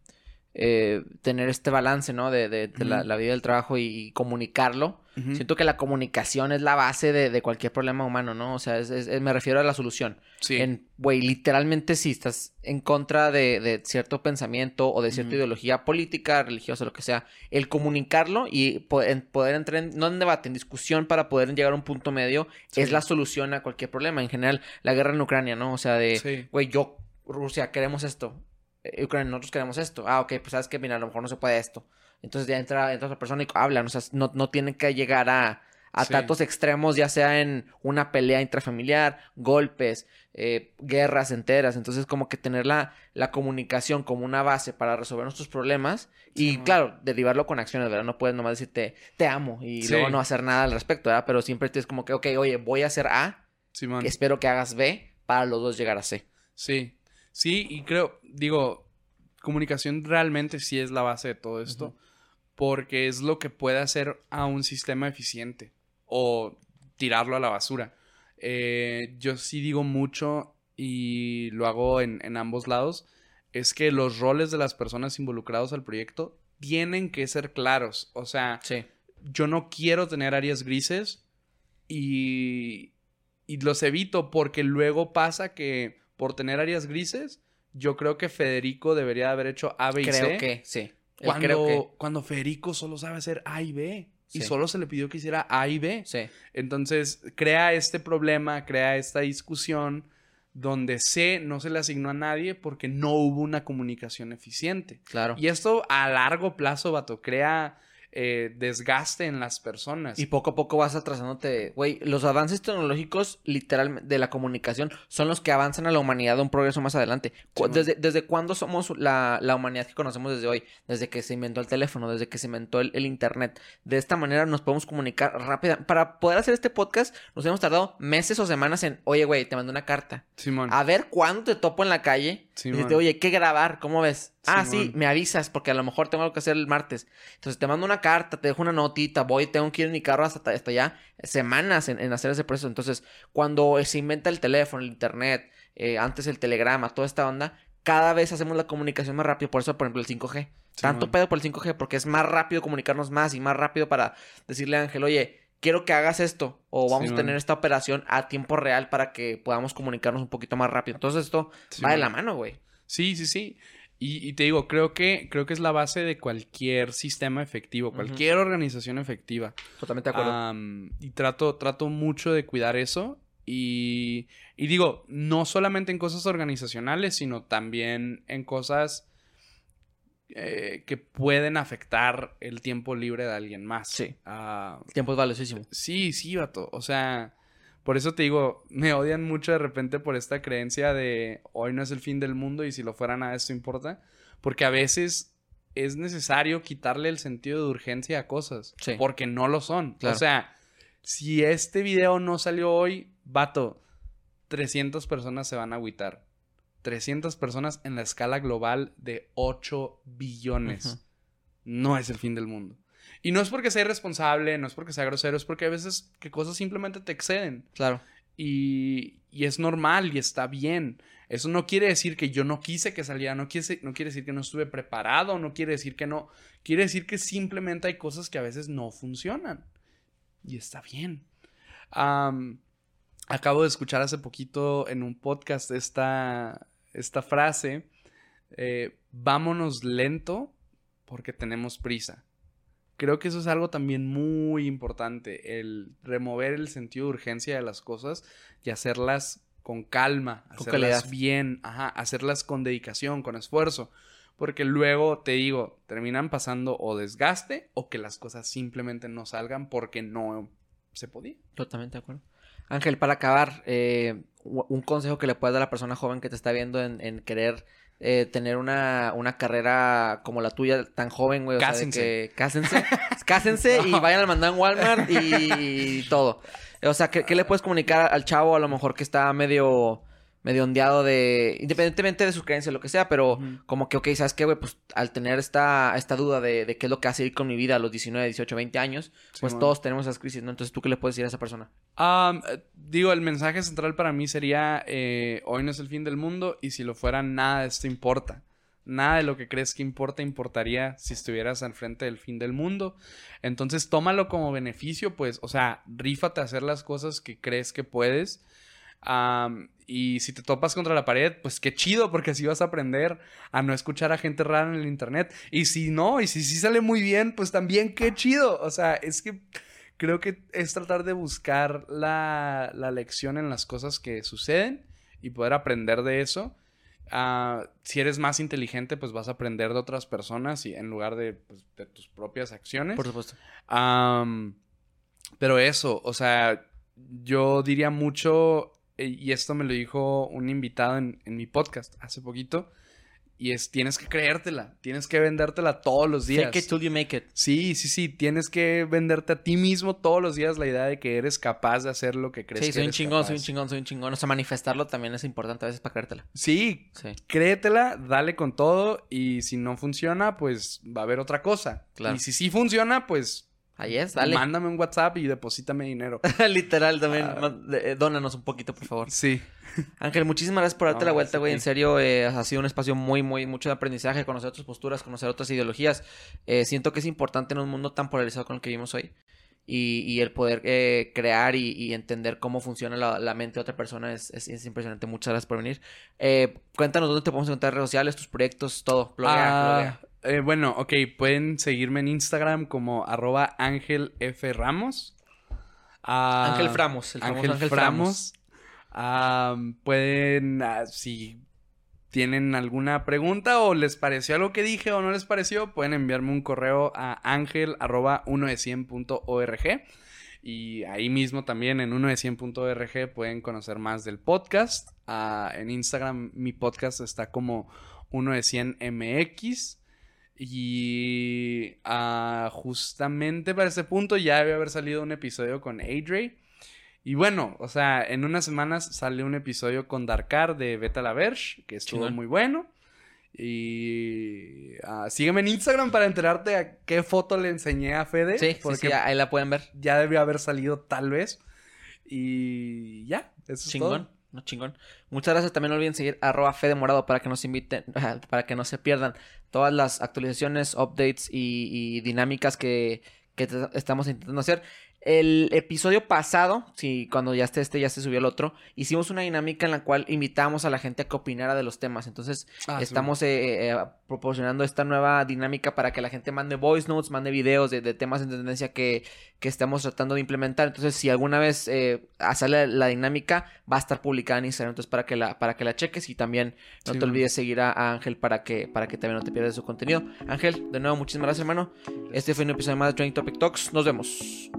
Speaker 1: eh, tener este balance, ¿no? De, de- de la, la vida del trabajo y, y comunicarlo. Siento que la comunicación es la base de, de cualquier problema humano, ¿no? O sea, es- me refiero a la solución.
Speaker 2: Sí.
Speaker 1: En, güey, literalmente si estás en contra de, cierto pensamiento o de cierta ideología política, religiosa, lo que sea, el comunicarlo y poder entrar en, no en debate, en discusión para poder llegar a un punto medio,
Speaker 2: Sí.
Speaker 1: es la solución a cualquier problema. En general, la guerra en Ucrania, ¿no? O sea, de,
Speaker 2: Sí.
Speaker 1: güey, yo, Rusia, queremos esto. Eh, Ucrania, nosotros queremos esto. Ah, ok, pues sabes que, mira, a lo mejor no se puede esto. Entonces ya entra, entra otra persona y hablan. O sea, no, no tienen que llegar a, a
Speaker 2: Sí.
Speaker 1: tantos extremos, ya sea en una pelea intrafamiliar, golpes, eh, guerras enteras. Entonces, como que tener la, la comunicación como una base para resolver nuestros problemas. Y
Speaker 2: Sí.
Speaker 1: claro, derivarlo con acciones, ¿verdad? No puedes nomás decirte, te amo y
Speaker 2: Sí.
Speaker 1: luego no hacer nada al respecto, ¿verdad? Pero siempre tienes como que, ok, oye, voy a hacer A, espero que hagas B para los dos llegar a C.
Speaker 2: Sí, sí, y creo, digo, comunicación realmente sí es la base de todo esto, porque es lo que puede hacer a un sistema eficiente. o tirarlo a la basura. Eh, yo sí digo mucho y lo hago en, en ambos lados, es que los roles de las personas involucradas al proyecto tienen que ser claros. O sea,
Speaker 1: Sí.
Speaker 2: yo no quiero tener áreas grises y, y los evito porque luego pasa que por tener áreas grises, yo creo que Federico debería haber hecho A, B y
Speaker 1: Creo
Speaker 2: C.
Speaker 1: que, sí.
Speaker 2: Cuando,
Speaker 1: Creo que.
Speaker 2: cuando Federico solo sabe hacer A y B. Y solo se le pidió que hiciera A y B.
Speaker 1: Sí.
Speaker 2: Entonces, crea este problema, crea esta discusión donde C no se le asignó a nadie porque no hubo una comunicación eficiente.
Speaker 1: Claro.
Speaker 2: Y esto a largo plazo, vato, crea eh, desgaste en las personas.
Speaker 1: Y poco a poco vas atrasándote. Güey, los avances tecnológicos, literalmente, de la comunicación, son los que avanzan a la humanidad a un progreso más adelante.
Speaker 2: Sí,
Speaker 1: desde, ¿Desde cuándo somos la, la humanidad que conocemos desde hoy? Desde que se inventó el teléfono, desde que se inventó el, el internet. De esta manera nos podemos comunicar rápida. Para poder hacer este podcast, nos hemos tardado meses o semanas en, oye, güey, te mandé una carta.
Speaker 2: Simón.
Speaker 1: A ver cuándo te topo en la calle.
Speaker 2: Sí, man.
Speaker 1: oye, ¿qué grabar? ¿Cómo ves? ah, sí, me avisas porque a lo mejor tengo algo que hacer el martes. Entonces te mando una carta, te dejo una notita, voy, tengo que ir en mi carro hasta, hasta allá. Semanas en, en hacer ese proceso. Entonces, cuando se inventa el teléfono, el internet, eh, antes el telegrama, toda esta onda, cada vez hacemos la comunicación más rápido. Por eso, por ejemplo, el 5G. Tanto pedo por el 5G porque es más rápido comunicarnos más y más rápido para decirle a Ángel, oye, quiero que hagas esto o vamos a tener esta operación a tiempo real para que podamos comunicarnos un poquito más rápido. Entonces esto va de la mano, güey.
Speaker 2: Sí, sí, sí. Y, y te digo, creo que, creo que es la base de cualquier sistema efectivo, cualquier organización efectiva.
Speaker 1: Totalmente de acuerdo.
Speaker 2: Y trato, trato mucho de cuidar eso. Y, y digo, no solamente en cosas organizacionales, sino también en cosas eh, que pueden afectar el tiempo libre de alguien más.
Speaker 1: Sí.
Speaker 2: Ah,
Speaker 1: el tiempo es valiosísimo.
Speaker 2: Sí, sí, vato. O sea, por eso te digo, me odian mucho de repente por esta creencia de hoy no es el fin del mundo y si lo fuera nada esto importa. Porque a veces es necesario quitarle el sentido de urgencia a cosas.
Speaker 1: Sí.
Speaker 2: Porque no lo son.
Speaker 1: Claro.
Speaker 2: O sea, si este video no salió hoy, vato, 300 personas se van a agüitar. 300 personas en la escala global de 8 billones. No es el fin del mundo. Y no es porque sea irresponsable, no es porque sea grosero, es porque a veces que cosas simplemente te exceden.
Speaker 1: Claro.
Speaker 2: Y, y es normal y está bien. Eso no quiere decir que yo no quise que saliera, no quiere, no quiere decir que no estuve preparado, no quiere decir que no. Quiere decir que simplemente hay cosas que a veces no funcionan. Y está bien. Acabo de escuchar hace poquito en un podcast esta, esta frase. eh, vámonos lento porque tenemos prisa. Creo que eso es algo también muy importante, el remover el sentido de urgencia de las cosas y hacerlas con calma,
Speaker 1: Con
Speaker 2: hacerlas
Speaker 1: calidad.
Speaker 2: bien, ajá, hacerlas con dedicación, con esfuerzo, porque luego te digo, terminan pasando o desgaste o que las cosas simplemente no salgan porque no se podía.
Speaker 1: Totalmente de acuerdo. Ángel, para acabar, eh, un consejo que le puedes dar a la persona joven que te está viendo en, en querer eh, tener una, una carrera como la tuya, tan joven, güey. O sea, de
Speaker 2: Cásense.
Speaker 1: que cásense. cásense y vayan al mandado en Walmart y, todo. O sea, ¿qué, qué le puedes comunicar al chavo a lo mejor que está medio medio ondeado de independientemente de sus creencias lo que sea pero como que ok sabes qué güey pues al tener esta esta duda de, de qué es lo que hace ir con mi vida a los 19 18 20 años pues todos tenemos esas crisis no entonces tú qué le puedes decir a esa persona
Speaker 2: eh, digo, el mensaje central para mí sería, eh, hoy no es el fin del mundo y si lo fuera, nada de esto importa. Nada de lo que crees que importa importaría si estuvieras al frente del fin del mundo. Entonces, tómalo como beneficio, pues, o sea, rífate a hacer las cosas que crees que puedes. Y si te topas contra la pared, pues qué chido, porque así vas a aprender a no escuchar a gente rara en el internet. Y si no, y si sí sale muy bien, pues también qué chido. O sea, es que creo que es tratar de buscar la, la lección en las cosas que suceden y poder aprender de eso. Ah, si eres más inteligente, pues vas a aprender de otras personas y en lugar de, pues, de tus propias acciones.
Speaker 1: por supuesto
Speaker 2: pero eso, o sea, yo diría mucho, y esto me lo dijo un invitado en, en mi podcast hace poquito, y es, tienes que creértela, tienes que vendértela todos los días.
Speaker 1: Fake it till you make it.
Speaker 2: Sí, sí, sí, tienes que venderte a ti mismo todos los días la idea de que eres capaz de hacer lo que crees
Speaker 1: Sí,
Speaker 2: que
Speaker 1: soy un
Speaker 2: eres
Speaker 1: chingón, soy un
Speaker 2: capaz.
Speaker 1: chingón, soy un chingón. O sea, manifestarlo también es importante a veces para creértela.
Speaker 2: Sí,
Speaker 1: Sí.
Speaker 2: créetela, dale con todo y si no funciona, pues va a haber otra cosa.
Speaker 1: Claro.
Speaker 2: Y si sí funciona, pues
Speaker 1: Ahí es, dale.
Speaker 2: Mándame un WhatsApp y deposítame dinero.
Speaker 1: Literal, también. Eh, Dónanos un poquito, por favor.
Speaker 2: Sí.
Speaker 1: Ángel, muchísimas gracias por darte
Speaker 2: No,
Speaker 1: la vuelta, güey. En serio, eh, ha sido un espacio muy, muy, mucho de aprendizaje, conocer otras posturas, conocer otras ideologías. Eh, siento que es importante en un mundo tan polarizado con el que vivimos hoy. Y, y el poder eh, crear y, y entender cómo funciona la, la mente de otra persona es, es- es impresionante. Muchas gracias por venir. Cuéntanos dónde te podemos encontrar en redes sociales, tus proyectos, todo. Bloguea,
Speaker 2: Ah,
Speaker 1: bloguea.
Speaker 2: Eh, bueno, ok, pueden seguirme en Instagram como arroba Ángel F. Ramos. Ah,
Speaker 1: Ángel Framos, el famoso
Speaker 2: Ángel,
Speaker 1: Ángel
Speaker 2: Framos. Ah, pueden, ah, si tienen alguna pregunta o les pareció algo que dije o no les pareció, pueden enviarme un correo a ángel arroba 1 de 100.org. Y ahí mismo también en 1 de 100.org pueden conocer más del podcast. En Instagram mi podcast está como 1 de 100 MX. Y ah, justamente para ese punto ya debe haber salido un episodio con Adre. Y bueno, o sea, en unas semanas sale un episodio con Darkar de Beta La Verge, que estuvo muy bueno. Y ah, sígueme en Instagram para enterarte a qué foto le enseñé a Fede.
Speaker 1: Sí, sí,
Speaker 2: porque
Speaker 1: sí, ahí la pueden ver.
Speaker 2: ya debió haber salido tal vez. Y ya, eso es
Speaker 1: Chingón.
Speaker 2: todo.
Speaker 1: No, chingón. Muchas gracias. También no olviden seguir arroba Fede Morado para que nos inviten, para que no se pierdan todas las actualizaciones, updates y, y dinámicas que, que estamos intentando hacer. El episodio pasado, sí, cuando ya esté este, ya se subió el otro, hicimos una dinámica en la cual invitamos a la gente a que opinara de los temas. Entonces,
Speaker 2: Ah, sí.
Speaker 1: estamos eh, eh, proporcionando esta nueva dinámica para que la gente mande voice notes, mande videos de, de temas en tendencia que, que estamos tratando de implementar. Entonces, si alguna vez eh, sale la dinámica, va a estar publicada en Instagram. Entonces, para que la, para que la cheques y también no
Speaker 2: Sí,
Speaker 1: te olvides seguir a, a Ángel para que, para que también no te pierdas su contenido. Ángel, de nuevo, muchísimas gracias, hermano. Este fue un episodio más de Training Topic Talks. Nos vemos.